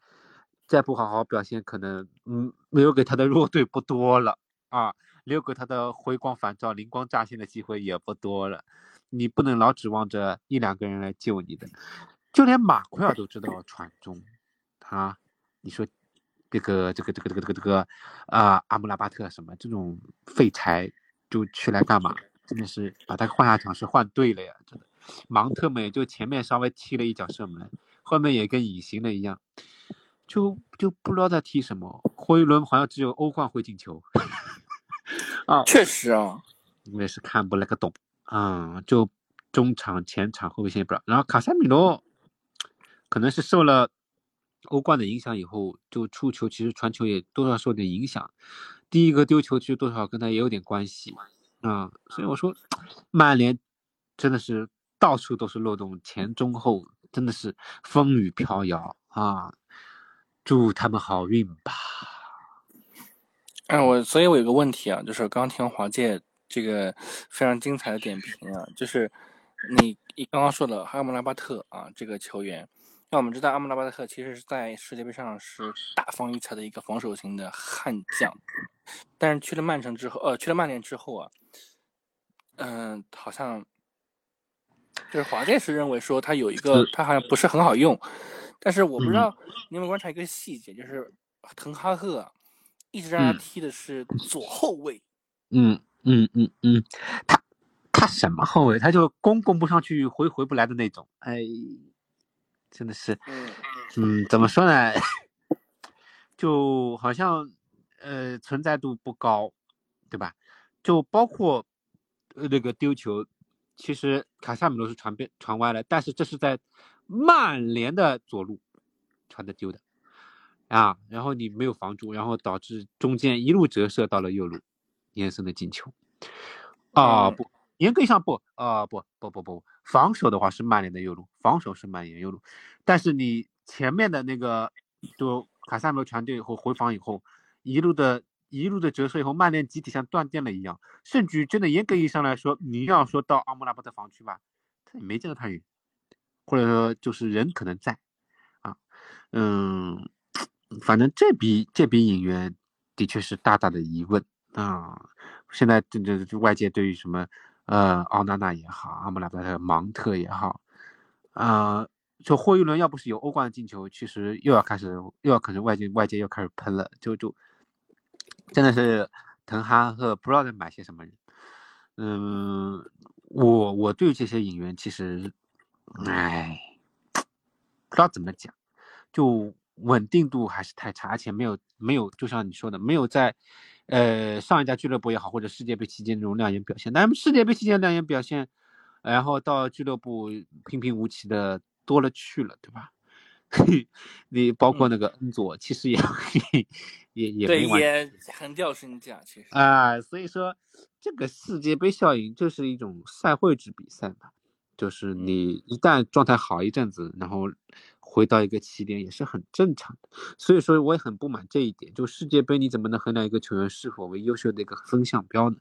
再不好好表现，可能嗯，留给他的弱队不多了啊，留给他的回光返照、灵光乍现的机会也不多了。你不能老指望着一两个人来救你的，就连马奎尔都知道传中啊！你说这个这个这个这个这个这个啊，阿姆拉巴特什么这种废柴就去来干嘛？真的是把他换下场是换对了呀！真的，芒特们也就前面稍微踢了一脚射门。后面也跟隐形的一样，就就不知道在踢什么。霍伊伦好像只有欧冠会进球，啊，确实啊，我也是看不那个懂啊。就中场、前场、后卫线也不知道。然后卡塞米罗可能是受了欧冠的影响以后，就出球其实传球也多少受点影响。第一个丢球其实多少跟他也有点关系啊。所以我说，曼联真的是到处都是漏洞，前中后。真的是风雨飘摇啊！祝他们好运吧。哎，我所以，我有个问题啊，就是刚听华界这个非常精彩的点评啊，就是你你刚刚说的哈姆拉巴特啊，这个球员，那我们知道阿姆拉巴特其实是在世界杯上是大放异彩的一个防守型的悍将，但是去了曼城之后，呃，去了曼联之后啊，嗯，好像。就是华健是认为说他有一个，他好像不是很好用，但是我不知道你有没有观察一个细节，就是滕哈赫一直让他踢的是左后卫。嗯嗯嗯嗯，他他什么后卫？他就攻攻不上去，回回不来的那种。哎，真的是，嗯，怎么说呢？就好像呃存在度不高，对吧？就包括呃那个丢球。其实卡萨米罗是传边传歪了，但是这是在曼联的左路传的丢的啊，然后你没有防住，然后导致中间一路折射到了右路，延伸的进球啊不，严格意义上不啊不不不不，防守的话是曼联的右路，防守是曼联右路，但是你前面的那个就卡萨米罗传丢以后回防以后一路的。一路的折射以后，曼联集体像断电了一样，甚至真的严格意义上来说，你要说到阿姆拉巴特防区吧，他也没见到他人，或者说就是人可能在，啊，嗯，反正这笔这笔引援的确是大大的疑问啊。现在这这外界对于什么呃奥纳纳也好，阿姆拉巴特、芒特也好，啊，就霍伊伦要不是有欧冠进球，其实又要开始又要可能外界外界又开始喷了，就就。真的是滕哈赫不知道在买些什么人，嗯，我我对这些引援其实，哎，不知道怎么讲，就稳定度还是太差，而且没有没有，就像你说的，没有在，呃，上一家俱乐部也好，或者世界杯期间这种亮眼表现。那么世界杯期间亮眼表现，然后到俱乐部平平无奇的多了去了，对吧？你包括那个恩佐，其实也也也对，也很掉身价，其实啊，所以说这个世界杯效应就是一种赛会制比赛嘛，就是你一旦状态好一阵子，然后回到一个起点也是很正常的。所以说我也很不满这一点，就世界杯你怎么能衡量一个球员是否为优秀的一个风向标呢？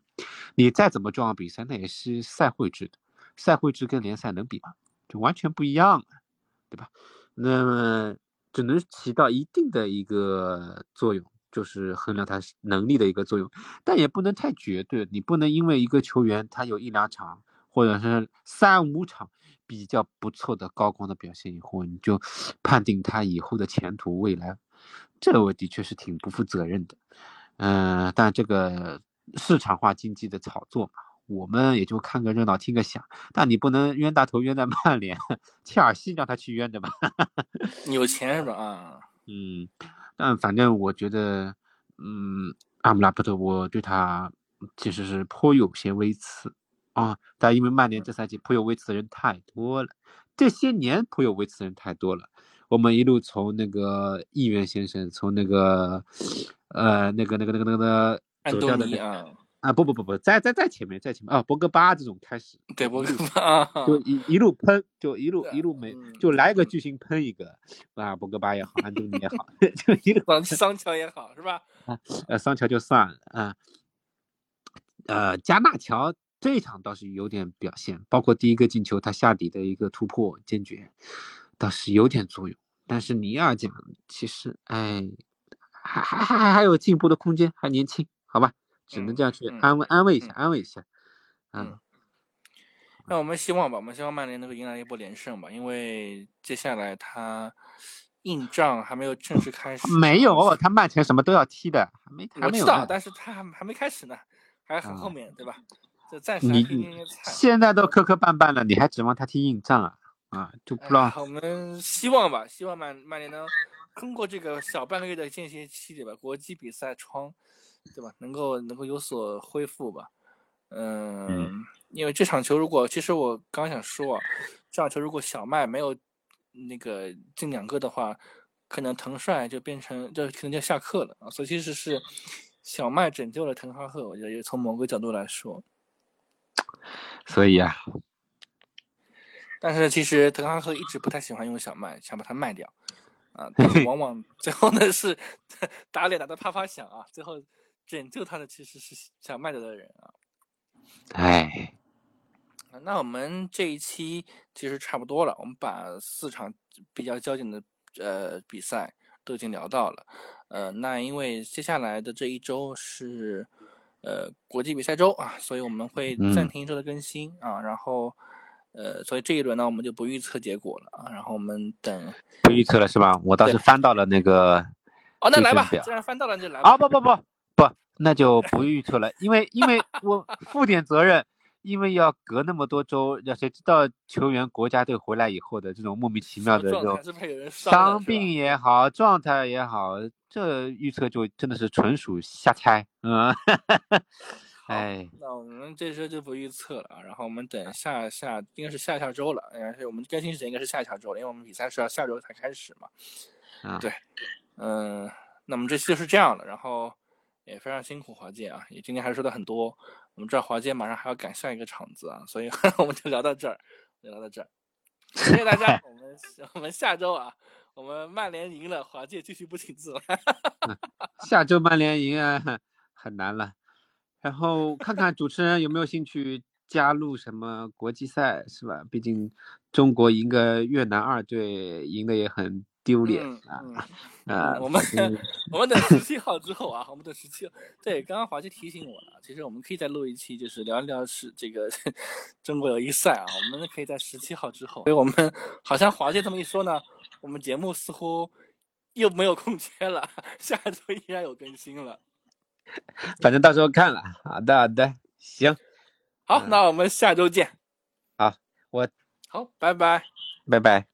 你再怎么重要比赛，那也是赛会制的，赛会制跟联赛能比吗？就完全不一样，对吧？那么只能起到一定的一个作用，就是衡量他能力的一个作用，但也不能太绝对。你不能因为一个球员他有一两场或者是三五场比较不错的高光的表现以后，你就判定他以后的前途未来这我的确是挺不负责任的。嗯，但这个市场化经济的炒作嘛，我们也就看个热闹，听个响。但你不能冤大头冤在曼联，切尔西让他去冤的吧？有钱是吧？啊，嗯，但反正我觉得，嗯，阿姆拉普特，我对他其实是颇有些微词啊。但因为曼联这赛季颇有微词的人太多了，这些年颇有微词的人太多了。我们一路从那个议员先生，从那个，呃，那个那个那个那个安东尼啊，啊不不不不，在在在前面，在前面啊，博格巴这种开始，对博格巴，就一一路喷，就一路一路没，就来一个巨星喷一个，啊，博格巴也好，安东尼也好，就一路桑乔也好，是吧？啊，呃，桑乔就算了啊，呃，加纳乔这一场倒是有点表现，包括第一个进球，他下底的一个突破坚决，倒是有点作用。但是尼尔讲，其实哎，还还还还还有进步的空间，还年轻，好吧，只能这样去安慰安慰一下，安慰一下。嗯，那我们希望吧，我们希望曼联能够迎来一波连胜吧，因为接下来他硬仗还没有正式开始。没有，他曼城什么都要踢的，还没还没有。我知道，但是他还还没开始呢，还很后面对吧？这暂时你现在都磕磕绊绊了，你还指望他踢硬仗啊？啊，就不知道。我们希望吧，希望曼曼联能通过这个小半个月的间歇期，里吧？国际比赛窗，对吧？能够能够有所恢复吧。嗯，因为这场球如果，其实我刚想说，这场球如果小麦没有那个进两个的话，可能滕帅就变成就可能就下课了啊。所以其实是小麦拯救了滕哈赫，我觉得也从某个角度来说。所以啊。但是其实德康赫一直不太喜欢用小麦，想把它卖掉，啊，往往最后呢是打脸打得啪啪响啊，最后拯救他的其实是想卖掉的人啊。哎，那我们这一期其实差不多了，我们把四场比较焦点的呃比赛都已经聊到了，呃，那因为接下来的这一周是呃国际比赛周啊，所以我们会暂停一周的更新啊，然后。呃，所以这一轮呢，我们就不预测结果了啊，然后我们等不预测了是吧？我倒是翻到了那个哦，那来吧，既然翻到了就来吧啊，不不不不，那就不预测了，因为因为我负点责任，因为要隔那么多周，要谁知道球员国家队回来以后的这种莫名其妙的这种伤病也好，状态也好，这预测就真的是纯属瞎猜，嗯。哎，那我们这周就不预测了啊，然后我们等下下应该是下下周了，应该是我们更新时间应该是下下周了，因为我们比赛是要下周才开始嘛。啊，对，嗯，那我们这期就是这样了，然后也非常辛苦华健啊，也今天还是说的很多，我们知道华健马上还要赶下一个场子啊，所以 我们就聊到这儿，聊到这儿，谢谢大家，我们我们下周啊，我们曼联赢了，华健继续不请自来，下周曼联赢啊，很难了。然后看看主持人有没有兴趣加入什么国际赛，是吧？毕竟中国赢个越南二队，赢的也很丢脸啊！啊，我们 我们等十七号之后啊，我们等十七号。对，刚刚华姐提醒我了，其实我们可以再录一期，就是聊一聊是这个 中国友谊赛啊。我们可以在十七号之后。所以我们 好像华姐这么一说呢，我们节目似乎又没有空缺了，下周依然有更新了。反正到时候看了，好的好的，行，好，那我们下周见。好，我好，拜拜，拜拜。